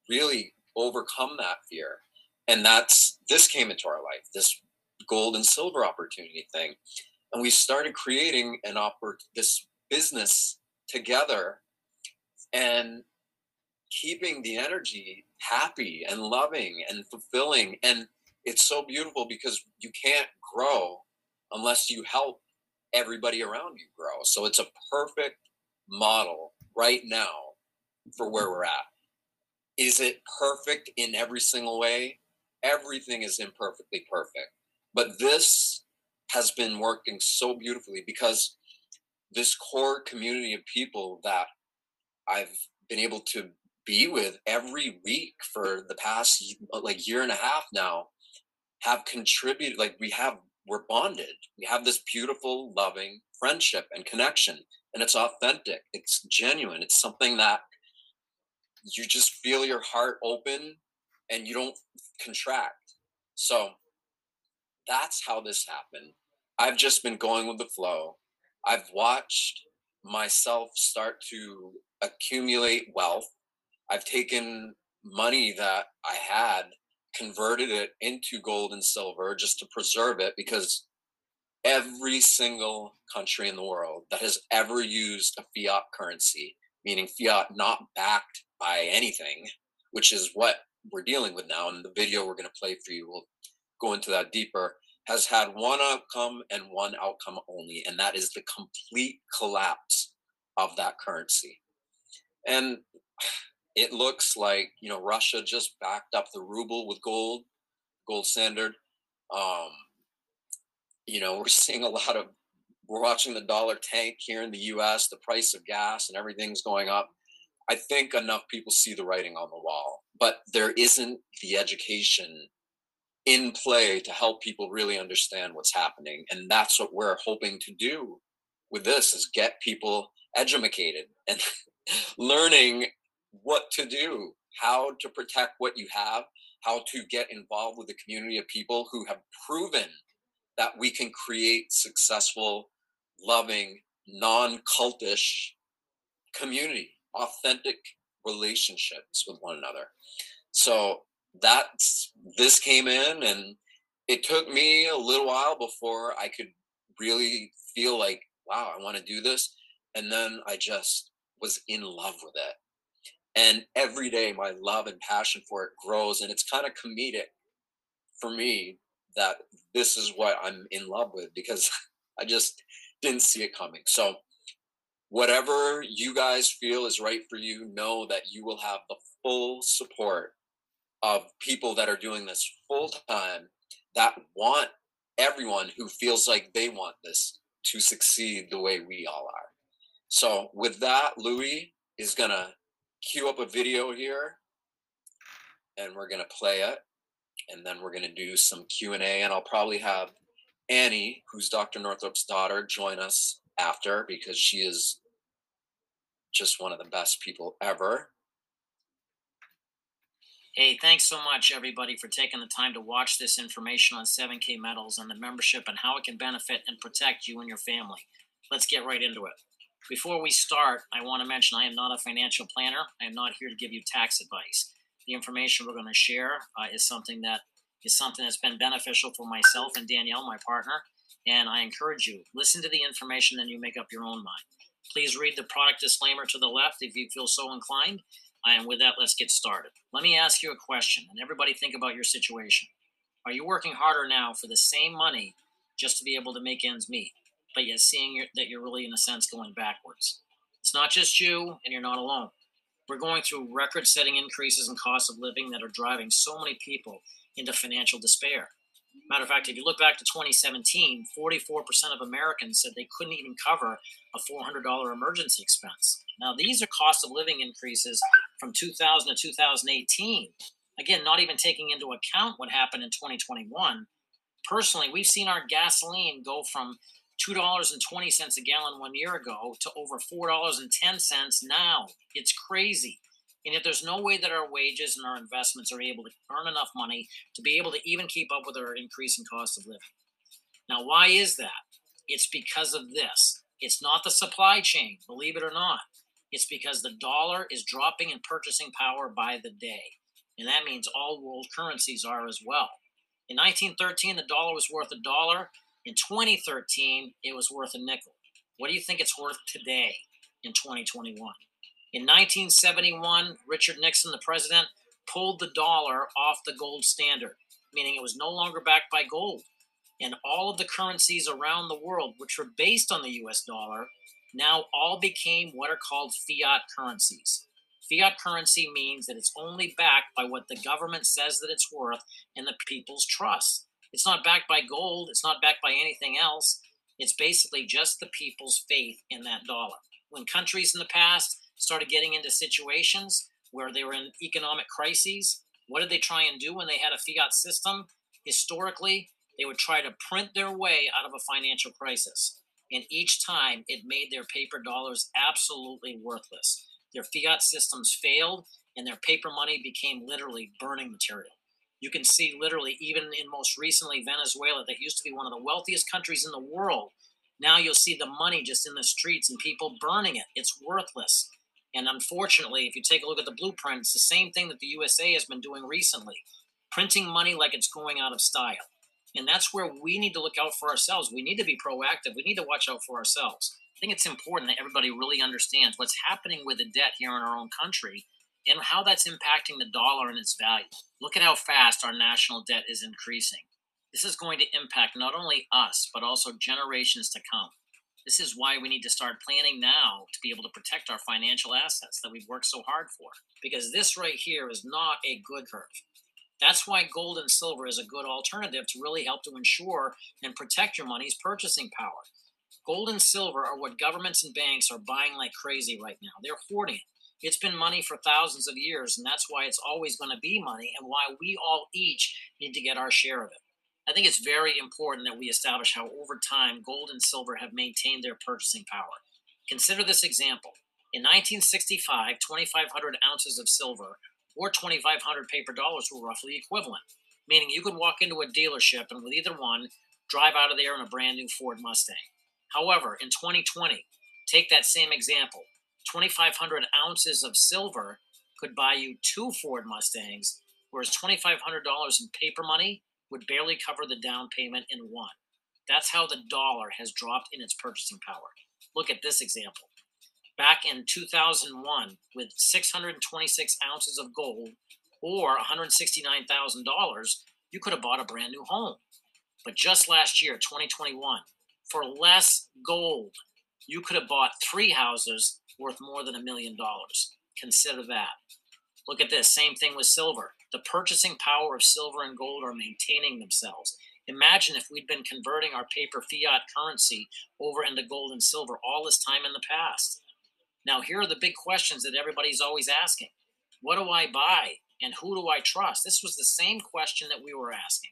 really overcome that fear? And that's this came into our life, this gold and silver opportunity thing. And we started creating an oppor- this business together and keeping the energy happy and loving and fulfilling and it's so beautiful because you can't grow unless you help everybody around you grow. So it's a perfect model right now for where we're at. Is it perfect in every single way? Everything is imperfectly perfect. But this has been working so beautifully because this core community of people that I've been able to be with every week for the past like year and a half now have contributed like we have we're bonded. We have this beautiful loving friendship and connection and it's authentic. It's genuine. It's something that you just feel your heart open and you don't contract. So that's how this happened. I've just been going with the flow i've watched myself start to accumulate wealth i've taken money that i had converted it into gold and silver just to preserve it because every single country in the world that has ever used a fiat currency, meaning fiat not backed by anything, which is what we're dealing with now. And the video we're going to play for you will go into that deeper, has had one outcome and one outcome only, and that is the complete collapse of that currency. And it looks like you know Russia just backed up the ruble with gold, gold standard. Um, you know, (laughs) we're seeing a lot of we're watching the dollar tank here in the U.S. The price of gas and everything's going up. I think enough people see the writing on the wall, but there isn't the education in play to help people really understand what's happening, and that's what we're hoping to do with this: is get people educated and (laughs) learning what to do, how to protect what you have, how to get involved with a community of people who have proven that we can create successful, loving, non cultish community, authentic relationships with one another. So that's this came in and it took me a little while before I could really feel like, wow, I want to do this. And then I just was in love with it and every day my love and passion for it grows and it's kind of comedic for me that this is what i'm in love with because (laughs) i just didn't see it coming so whatever you guys feel is right for you know that you will have the full support of people that are doing this full time that want everyone who feels like they want this to succeed the way we all are. So with that louis is going to cue up a video here and we're going to play it and then we're going to do some q&a and i'll probably have annie who's dr northrup's daughter join us after because she is just one of the best people ever Hey, thanks so much, everybody, for taking the time to watch this information on 7K Metals and the membership and how it can benefit and protect you and your family. Let's get right into it. Before we start, I want to mention I am not a financial planner. I am not here to give you tax advice. The information we're going to share uh, is something that is something that's been beneficial for myself and Danielle, my partner. And I encourage you listen to the information, then you make up your own mind. Please read the product disclaimer to the left if you feel so inclined. And with that, let's get started. Let me ask you a question, and everybody think about your situation. Are you working harder now for the same money just to be able to make ends meet? but yet seeing that you're really, in a sense, going backwards. It's not just you, and you're not alone. We're going through record setting increases in cost of living that are driving so many people into financial despair. Matter of fact, if you look back to 2017, 44% of Americans said they couldn't even cover a $400 emergency expense. Now, these are cost of living increases from 2000 to 2018. Again, not even taking into account what happened in 2021. Personally, we've seen our gasoline go from $2.20 a gallon one year ago to over $4.10 now. It's crazy. And yet there's no way that our wages and our investments are able to earn enough money to be able to even keep up with our increasing cost of living. Now, why is that? It's because of this. It's not the supply chain, believe it or not. It's because the dollar is dropping in purchasing power by the day. And that means all world currencies are as well. In 1913, the dollar was worth a dollar. In 2013, it was worth a nickel. What do you think it's worth today in 2021? In 1971, Richard Nixon, the president, pulled the dollar off the gold standard, meaning it was no longer backed by gold. And all of the currencies around the world, which were based on the US dollar, now all became what are called fiat currencies. Fiat currency means that it's only backed by what the government says that it's worth and the people's trust. It's not backed by gold. It's not backed by anything else. It's basically just the people's faith in that dollar. When countries in the past started getting into situations where they were in economic crises. What did they try and do when they had a fiat system? Historically, they would try to print their way out of a financial crisis. And each time it made their paper dollars absolutely worthless. Their fiat systems failed and their paper money became literally burning material. You can see literally, even in most recently Venezuela, that used to be one of the wealthiest countries in the world. Now you'll see the money just in the streets and people burning it. It's worthless. And unfortunately, if you take a look at the blueprint, it's the same thing that the USA has been doing recently printing money like it's going out of style. And that's where we need to look out for ourselves. We need to be proactive. We need to watch out for ourselves. I think it's important that everybody really understands what's happening with the debt here in our own country and how that's impacting the dollar and its value. Look at how fast our national debt is increasing. This is going to impact not only us, but also generations to come. This is why we need to start planning now to be able to protect our financial assets that we've worked so hard for. Because this right here is not a good curve. That's why gold and silver is a good alternative to really help to ensure and protect your money's purchasing power. Gold and silver are what governments and banks are buying like crazy right now. They're hoarding it. It's been money for thousands of years, and that's why it's always going to be money and why we all each need to get our share of it. I think it's very important that we establish how over time gold and silver have maintained their purchasing power. Consider this example. In 1965, 2,500 ounces of silver or 2,500 paper dollars were roughly equivalent, meaning you could walk into a dealership and with either one, drive out of there in a brand new Ford Mustang. However, in 2020, take that same example 2,500 ounces of silver could buy you two Ford Mustangs, whereas $2,500 in paper money would barely cover the down payment in one. That's how the dollar has dropped in its purchasing power. Look at this example. Back in 2001, with 626 ounces of gold or $169,000, you could have bought a brand new home. But just last year, 2021, for less gold, you could have bought three houses worth more than a million dollars. Consider that. Look at this same thing with silver. The purchasing power of silver and gold are maintaining themselves. Imagine if we'd been converting our paper fiat currency over into gold and silver all this time in the past. Now, here are the big questions that everybody's always asking What do I buy? And who do I trust? This was the same question that we were asking.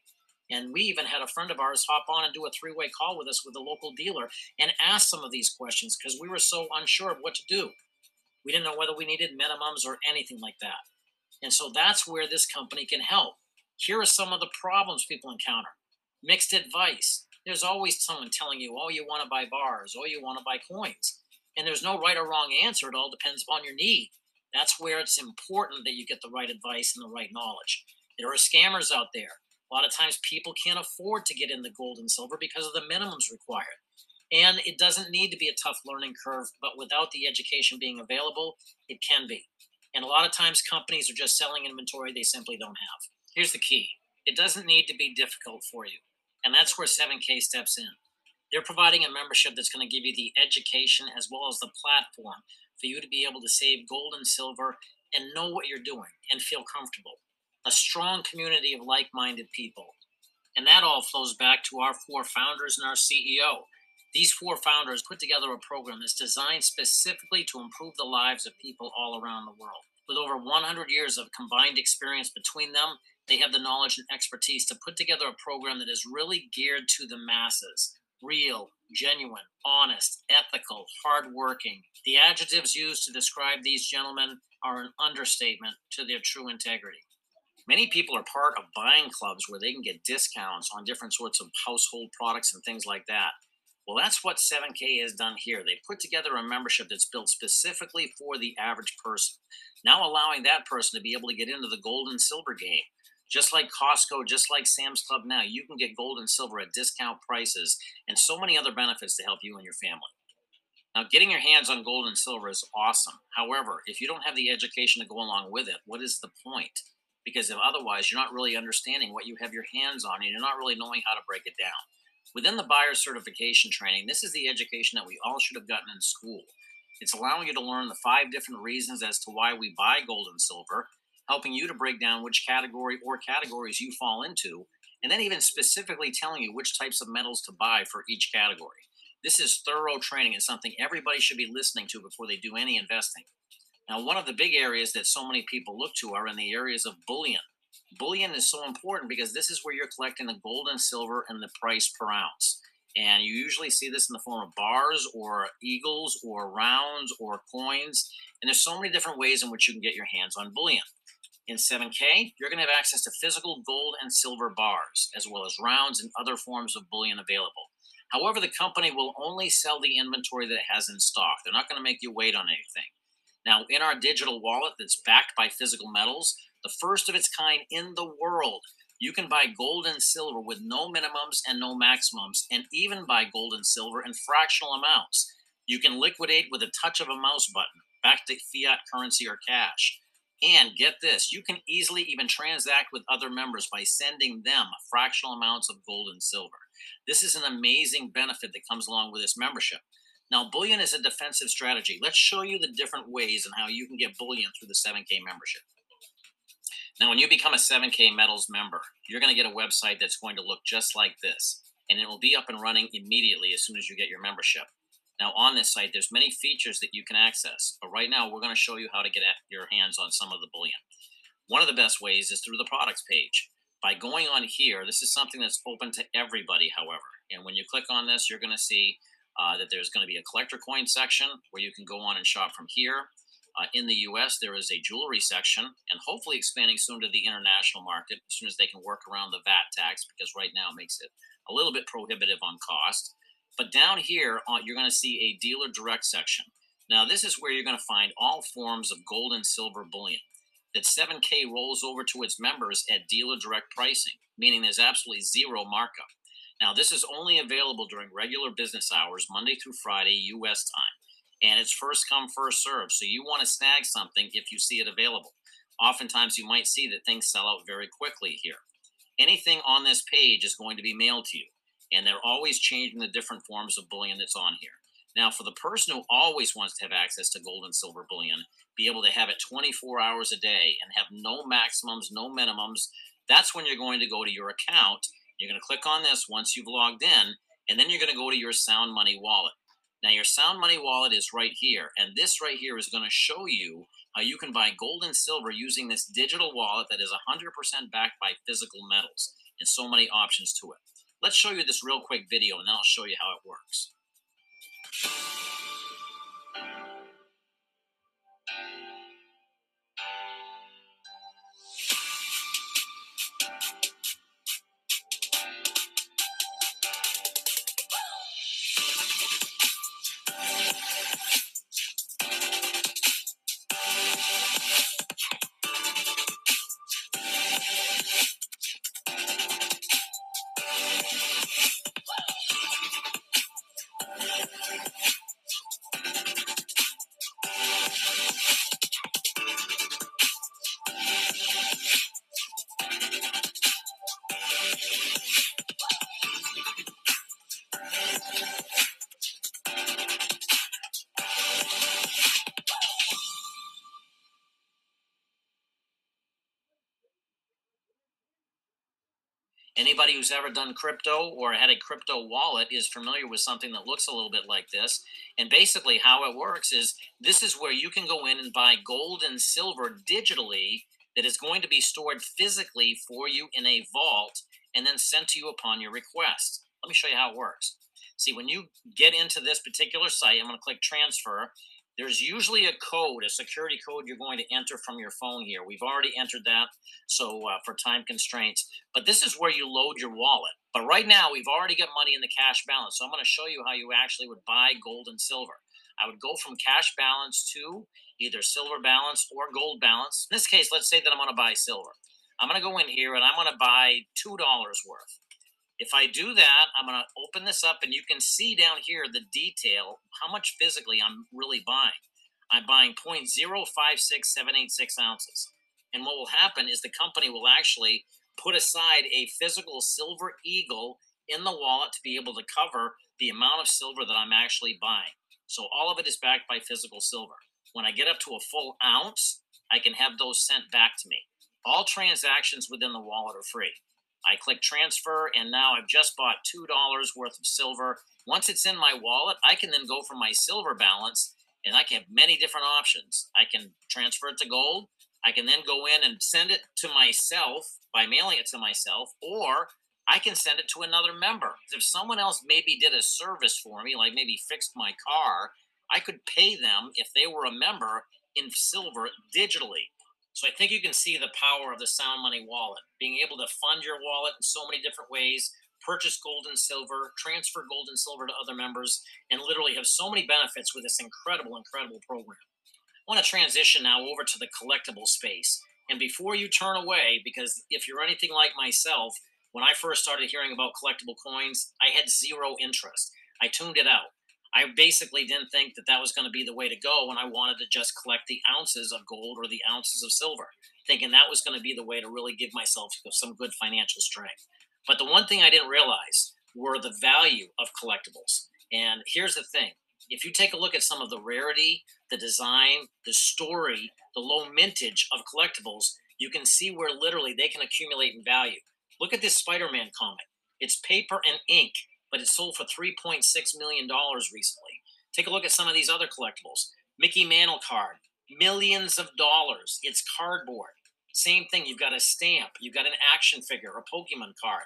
And we even had a friend of ours hop on and do a three way call with us with a local dealer and ask some of these questions because we were so unsure of what to do. We didn't know whether we needed minimums or anything like that. And so that's where this company can help. Here are some of the problems people encounter mixed advice. There's always someone telling you, oh, you want to buy bars, oh, you want to buy coins. And there's no right or wrong answer. It all depends upon your need. That's where it's important that you get the right advice and the right knowledge. There are scammers out there. A lot of times people can't afford to get in the gold and silver because of the minimums required. And it doesn't need to be a tough learning curve, but without the education being available, it can be. And a lot of times companies are just selling inventory they simply don't have. Here's the key it doesn't need to be difficult for you. And that's where 7K steps in. They're providing a membership that's going to give you the education as well as the platform for you to be able to save gold and silver and know what you're doing and feel comfortable a strong community of like minded people. And that all flows back to our four founders and our CEO. These four founders put together a program that's designed specifically to improve the lives of people all around the world. With over 100 years of combined experience between them, they have the knowledge and expertise to put together a program that is really geared to the masses real, genuine, honest, ethical, hardworking. The adjectives used to describe these gentlemen are an understatement to their true integrity. Many people are part of buying clubs where they can get discounts on different sorts of household products and things like that. Well, that's what 7K has done here. They put together a membership that's built specifically for the average person, now allowing that person to be able to get into the gold and silver game. Just like Costco, just like Sam's Club now, you can get gold and silver at discount prices and so many other benefits to help you and your family. Now, getting your hands on gold and silver is awesome. However, if you don't have the education to go along with it, what is the point? because if otherwise you're not really understanding what you have your hands on and you're not really knowing how to break it down. Within the buyer certification training, this is the education that we all should have gotten in school. It's allowing you to learn the five different reasons as to why we buy gold and silver, helping you to break down which category or categories you fall into, and then even specifically telling you which types of metals to buy for each category. This is thorough training and something everybody should be listening to before they do any investing. Now, one of the big areas that so many people look to are in the areas of bullion. Bullion is so important because this is where you're collecting the gold and silver and the price per ounce. And you usually see this in the form of bars or eagles or rounds or coins. And there's so many different ways in which you can get your hands on bullion. In 7K, you're going to have access to physical gold and silver bars, as well as rounds and other forms of bullion available. However, the company will only sell the inventory that it has in stock. They're not going to make you wait on anything. Now, in our digital wallet that's backed by physical metals, the first of its kind in the world, you can buy gold and silver with no minimums and no maximums, and even buy gold and silver in fractional amounts. You can liquidate with a touch of a mouse button, back to fiat currency or cash. And get this, you can easily even transact with other members by sending them fractional amounts of gold and silver. This is an amazing benefit that comes along with this membership. Now, bullion is a defensive strategy. Let's show you the different ways and how you can get bullion through the 7K membership. Now, when you become a 7K Metals member, you're going to get a website that's going to look just like this, and it will be up and running immediately as soon as you get your membership. Now on this site, there's many features that you can access, but right now we're going to show you how to get your hands on some of the bullion. One of the best ways is through the products page. By going on here, this is something that's open to everybody, however. And when you click on this, you're going to see uh, that there's going to be a collector coin section where you can go on and shop from here. Uh, in the US, there is a jewelry section and hopefully expanding soon to the international market as soon as they can work around the VAT tax because right now it makes it a little bit prohibitive on cost. But down here, uh, you're going to see a dealer direct section. Now, this is where you're going to find all forms of gold and silver bullion that 7K rolls over to its members at dealer direct pricing, meaning there's absolutely zero markup. Now, this is only available during regular business hours, Monday through Friday, US time. And it's first come, first serve. So you want to snag something if you see it available. Oftentimes, you might see that things sell out very quickly here. Anything on this page is going to be mailed to you and they're always changing the different forms of bullion that's on here. Now, for the person who always wants to have access to gold and silver bullion, be able to have it 24 hours a day and have no maximums, no minimums, that's when you're going to go to your account. You're going to click on this once you've logged in, and then you're going to go to your Sound Money wallet. Now, your Sound Money wallet is right here, and this right here is going to show you how you can buy gold and silver using this digital wallet that is 100% backed by physical metals and so many options to it. Let's show you this real quick video and then I'll show you how it works. Who's ever done crypto or had a crypto wallet is familiar with something that looks a little bit like this. And basically, how it works is this is where you can go in and buy gold and silver digitally that is going to be stored physically for you in a vault and then sent to you upon your request. Let me show you how it works. See, when you get into this particular site, I'm going to click transfer there's usually a code, a security code you're going to enter from your phone here. We've already entered that, so uh, for time constraints. But this is where you load your wallet. But right now, we've already got money in the cash balance. So I'm going to show you how you actually would buy gold and silver. I would go from cash balance to either silver balance or gold balance. In this case, let's say that I'm going to buy silver. I'm going to go in here and I'm going to buy $2 worth. If I do that, I'm going to open this up and you can see down here the detail, how much physically I'm really buying. I'm buying 0.056786 ounces. And what will happen is the company will actually put aside a physical silver eagle in the wallet to be able to cover the amount of silver that I'm actually buying. So all of it is backed by physical silver. When I get up to a full ounce, I can have those sent back to me. All transactions within the wallet are free. I click transfer, and now I've just bought $2 worth of silver. Once it's in my wallet, I can then go from my silver balance and I can have many different options. I can transfer it to gold. I can then go in and send it to myself by mailing it to myself, or I can send it to another member. If someone else maybe did a service for me, like maybe fixed my car, I could pay them if they were a member in silver digitally. So I think you can see the power of the Sound Money wallet, being able to fund your wallet in so many different ways, purchase gold and silver, transfer gold and silver to other members, and literally have so many benefits with this incredible, incredible program. I want to transition now over to the collectible space. And before you turn away, because if you're anything like myself, when I first started hearing about collectible coins, I had zero interest. I tuned it out. I basically didn't think that that was going to be the way to go when I wanted to just collect the ounces of gold or the ounces of silver, thinking that was going to be the way to really give myself some good financial strength. But the one thing I didn't realize were the value of collectibles. And here's the thing if you take a look at some of the rarity, the design, the story, the low mintage of collectibles, you can see where literally they can accumulate in value. Look at this Spider Man comic. It's paper and ink, but it sold for $3.6 million recently. Take a look at some of these other collectibles Mickey Mantle card, millions of dollars. It's cardboard. Same thing, you've got a stamp, you've got an action figure, a Pokemon card.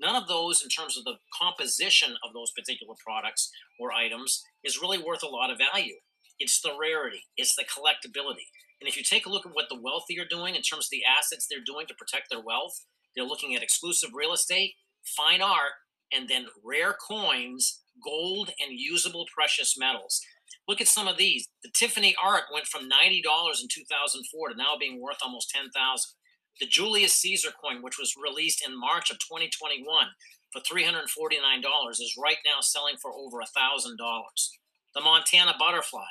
None of those, in terms of the composition of those particular products or items, is really worth a lot of value. It's the rarity, it's the collectability. And if you take a look at what the wealthy are doing in terms of the assets they're doing to protect their wealth, they're looking at exclusive real estate, fine art, and then rare coins, gold, and usable precious metals. Look at some of these. The Tiffany art went from $90 in 2004 to now being worth almost 10000 The Julius Caesar coin, which was released in March of 2021 for $349, is right now selling for over $1,000. The Montana butterfly,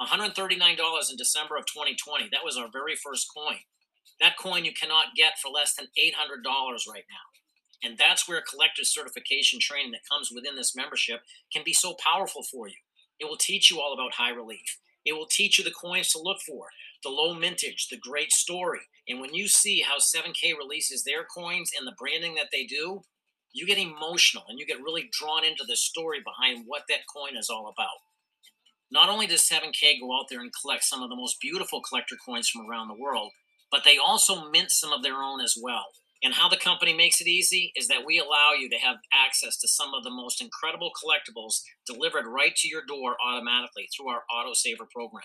$139 in December of 2020. That was our very first coin. That coin you cannot get for less than $800 right now. And that's where collector's certification training that comes within this membership can be so powerful for you. It will teach you all about high relief. It will teach you the coins to look for, the low mintage, the great story. And when you see how 7K releases their coins and the branding that they do, you get emotional and you get really drawn into the story behind what that coin is all about. Not only does 7K go out there and collect some of the most beautiful collector coins from around the world, but they also mint some of their own as well. And how the company makes it easy is that we allow you to have access to some of the most incredible collectibles delivered right to your door automatically through our autosaver program.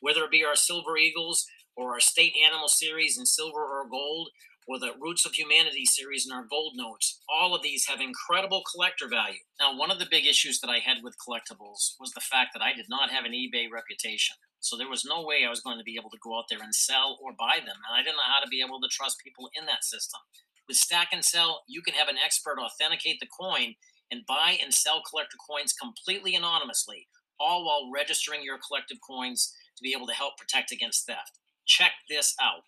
Whether it be our Silver Eagles or our State Animal series in silver or gold, or the Roots of Humanity series in our gold notes, all of these have incredible collector value. Now, one of the big issues that I had with collectibles was the fact that I did not have an eBay reputation. So there was no way I was going to be able to go out there and sell or buy them. And I didn't know how to be able to trust people in that system. With Stack and Sell, you can have an expert authenticate the coin and buy and sell collector coins completely anonymously, all while registering your collective coins to be able to help protect against theft. Check this out.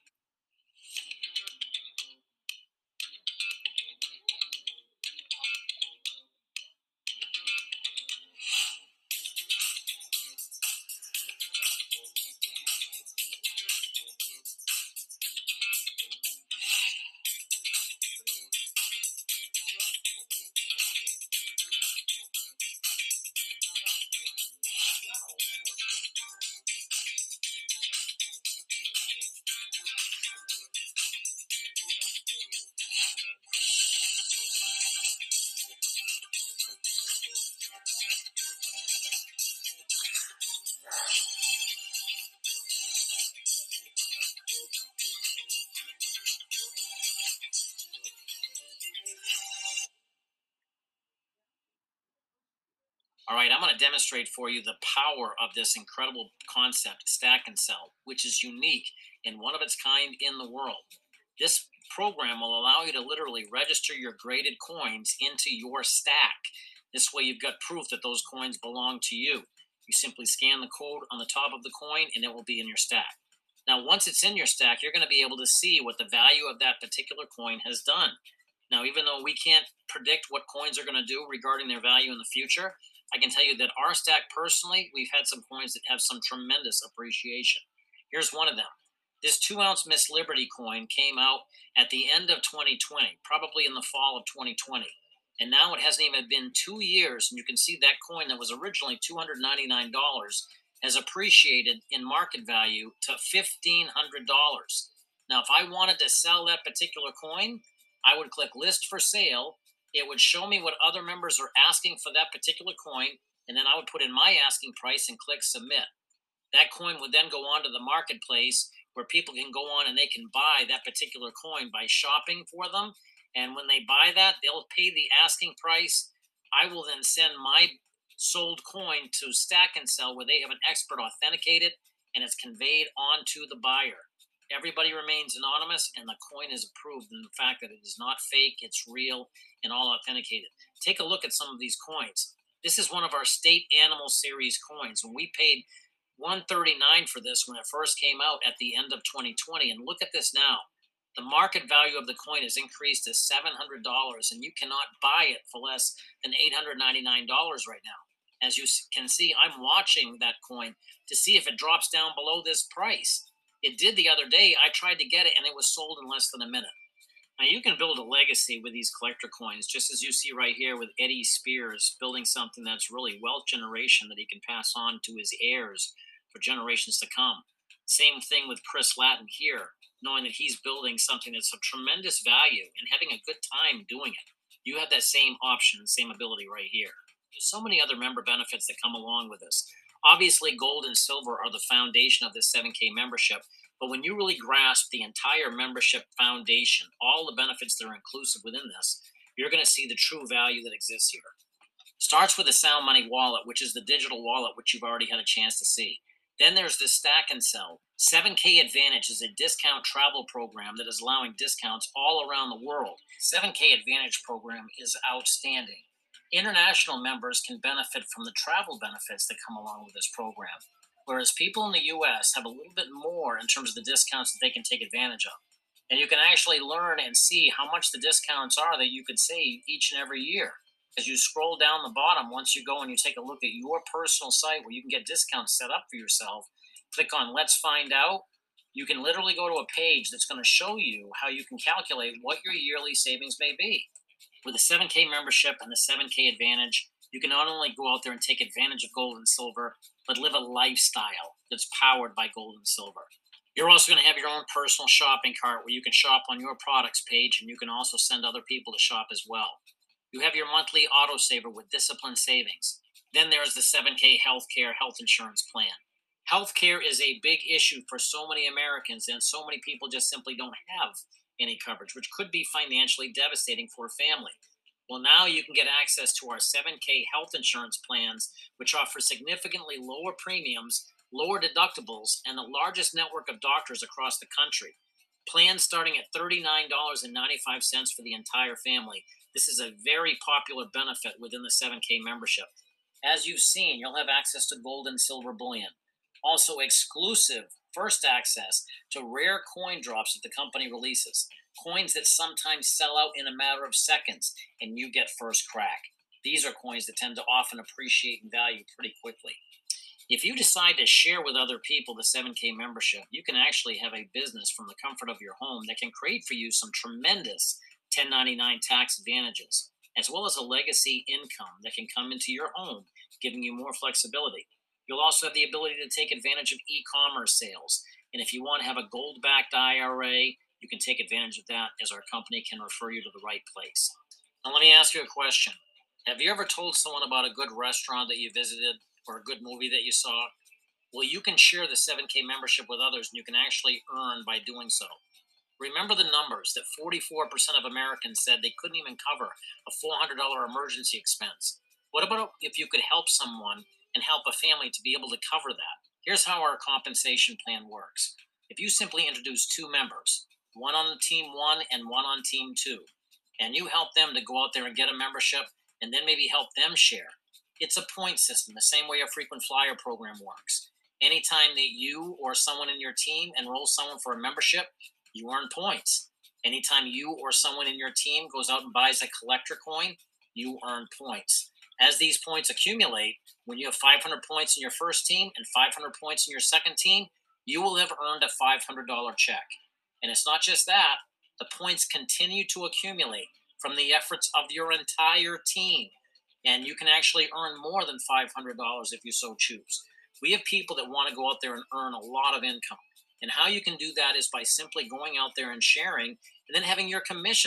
To demonstrate for you the power of this incredible concept, Stack and Sell, which is unique and one of its kind in the world. This program will allow you to literally register your graded coins into your stack. This way, you've got proof that those coins belong to you. You simply scan the code on the top of the coin and it will be in your stack. Now, once it's in your stack, you're going to be able to see what the value of that particular coin has done. Now, even though we can't predict what coins are going to do regarding their value in the future, I can tell you that our stack personally, we've had some coins that have some tremendous appreciation. Here's one of them. This two ounce Miss Liberty coin came out at the end of 2020, probably in the fall of 2020. And now it hasn't even been two years, and you can see that coin that was originally $299 has appreciated in market value to $1,500. Now, if I wanted to sell that particular coin, I would click list for sale. It would show me what other members are asking for that particular coin, and then I would put in my asking price and click submit. That coin would then go onto the marketplace where people can go on and they can buy that particular coin by shopping for them. And when they buy that, they'll pay the asking price. I will then send my sold coin to Stack and Sell where they have an expert authenticate it and it's conveyed on to the buyer. Everybody remains anonymous and the coin is approved in the fact that it is not fake, it's real, and all authenticated. Take a look at some of these coins. This is one of our state animal series coins. When we paid 139 for this when it first came out at the end of 2020. And look at this now. The market value of the coin has increased to $700, and you cannot buy it for less than $899 right now. As you can see, I'm watching that coin to see if it drops down below this price. It did the other day. I tried to get it, and it was sold in less than a minute. Now, you can build a legacy with these collector coins, just as you see right here with Eddie Spears building something that's really wealth generation that he can pass on to his heirs for generations to come. Same thing with Chris Latin here, knowing that he's building something that's of tremendous value and having a good time doing it. You have that same option, same ability right here. There's so many other member benefits that come along with this. Obviously, gold and silver are the foundation of this 7K membership. But when you really grasp the entire membership foundation, all the benefits that are inclusive within this, you're going to see the true value that exists here. Starts with the Sound Money wallet, which is the digital wallet, which you've already had a chance to see. Then there's the Stack and Sell. 7K Advantage is a discount travel program that is allowing discounts all around the world. 7K Advantage program is outstanding. International members can benefit from the travel benefits that come along with this program, whereas people in the US have a little bit more in terms of the discounts that they can take advantage of. And you can actually learn and see how much the discounts are that you could save each and every year as you scroll down the bottom, once you go and you take a look at your personal site where you can get discounts set up for yourself, click on Let's Find Out. You can literally go to a page that's going to show you how you can calculate what your yearly savings may be. With the 7K membership and the 7K Advantage, you can not only go out there and take advantage of gold and silver, but live a lifestyle that's powered by gold and silver. You're also going to have your own personal shopping cart where you can shop on your products page and you can also send other people to shop as well. You have your monthly autosaver with disciplined savings. Then there's the 7K healthcare health insurance plan. Healthcare is a big issue for so many Americans, and so many people just simply don't have any coverage, which could be financially devastating for a family. Well, now you can get access to our 7K health insurance plans, which offer significantly lower premiums, lower deductibles, and the largest network of doctors across the country. Plans starting at $39.95 for the entire family. This is a very popular benefit within the 7K membership. As you've seen, you'll have access to gold and silver bullion. Also, exclusive first access to rare coin drops that the company releases. Coins that sometimes sell out in a matter of seconds, and you get first crack. These are coins that tend to often appreciate in value pretty quickly. If you decide to share with other people the 7K membership, you can actually have a business from the comfort of your home that can create for you some tremendous 1099 tax advantages, as well as a legacy income that can come into your home, giving you more flexibility. You'll also have the ability to take advantage of e commerce sales. And if you want to have a gold backed IRA, you can take advantage of that as our company can refer you to the right place. Now, let me ask you a question Have you ever told someone about a good restaurant that you visited or a good movie that you saw? Well, you can share the 7K membership with others and you can actually earn by doing so. Remember the numbers that 44% of Americans said they couldn't even cover a $400 emergency expense. What about if you could help someone and help a family to be able to cover that? Here's how our compensation plan works. If you simply introduce two members, one on team one and one on team two, and you help them to go out there and get a membership and then maybe help them share, it's a point system, the same way a frequent flyer program works. Anytime that you or someone in your team enrolls someone for a membership, you earn points. Anytime you or someone in your team goes out and buys a collector coin, you earn points. As these points accumulate, when you have 500 points in your first team and 500 points in your second team, you will have earned a $500 check. And it's not just that, the points continue to accumulate from the efforts of your entire team. And you can actually earn more than $500 if you so choose. We have people that want to go out there and earn a lot of income. And how you can do that is by simply going out there and sharing and then having your commission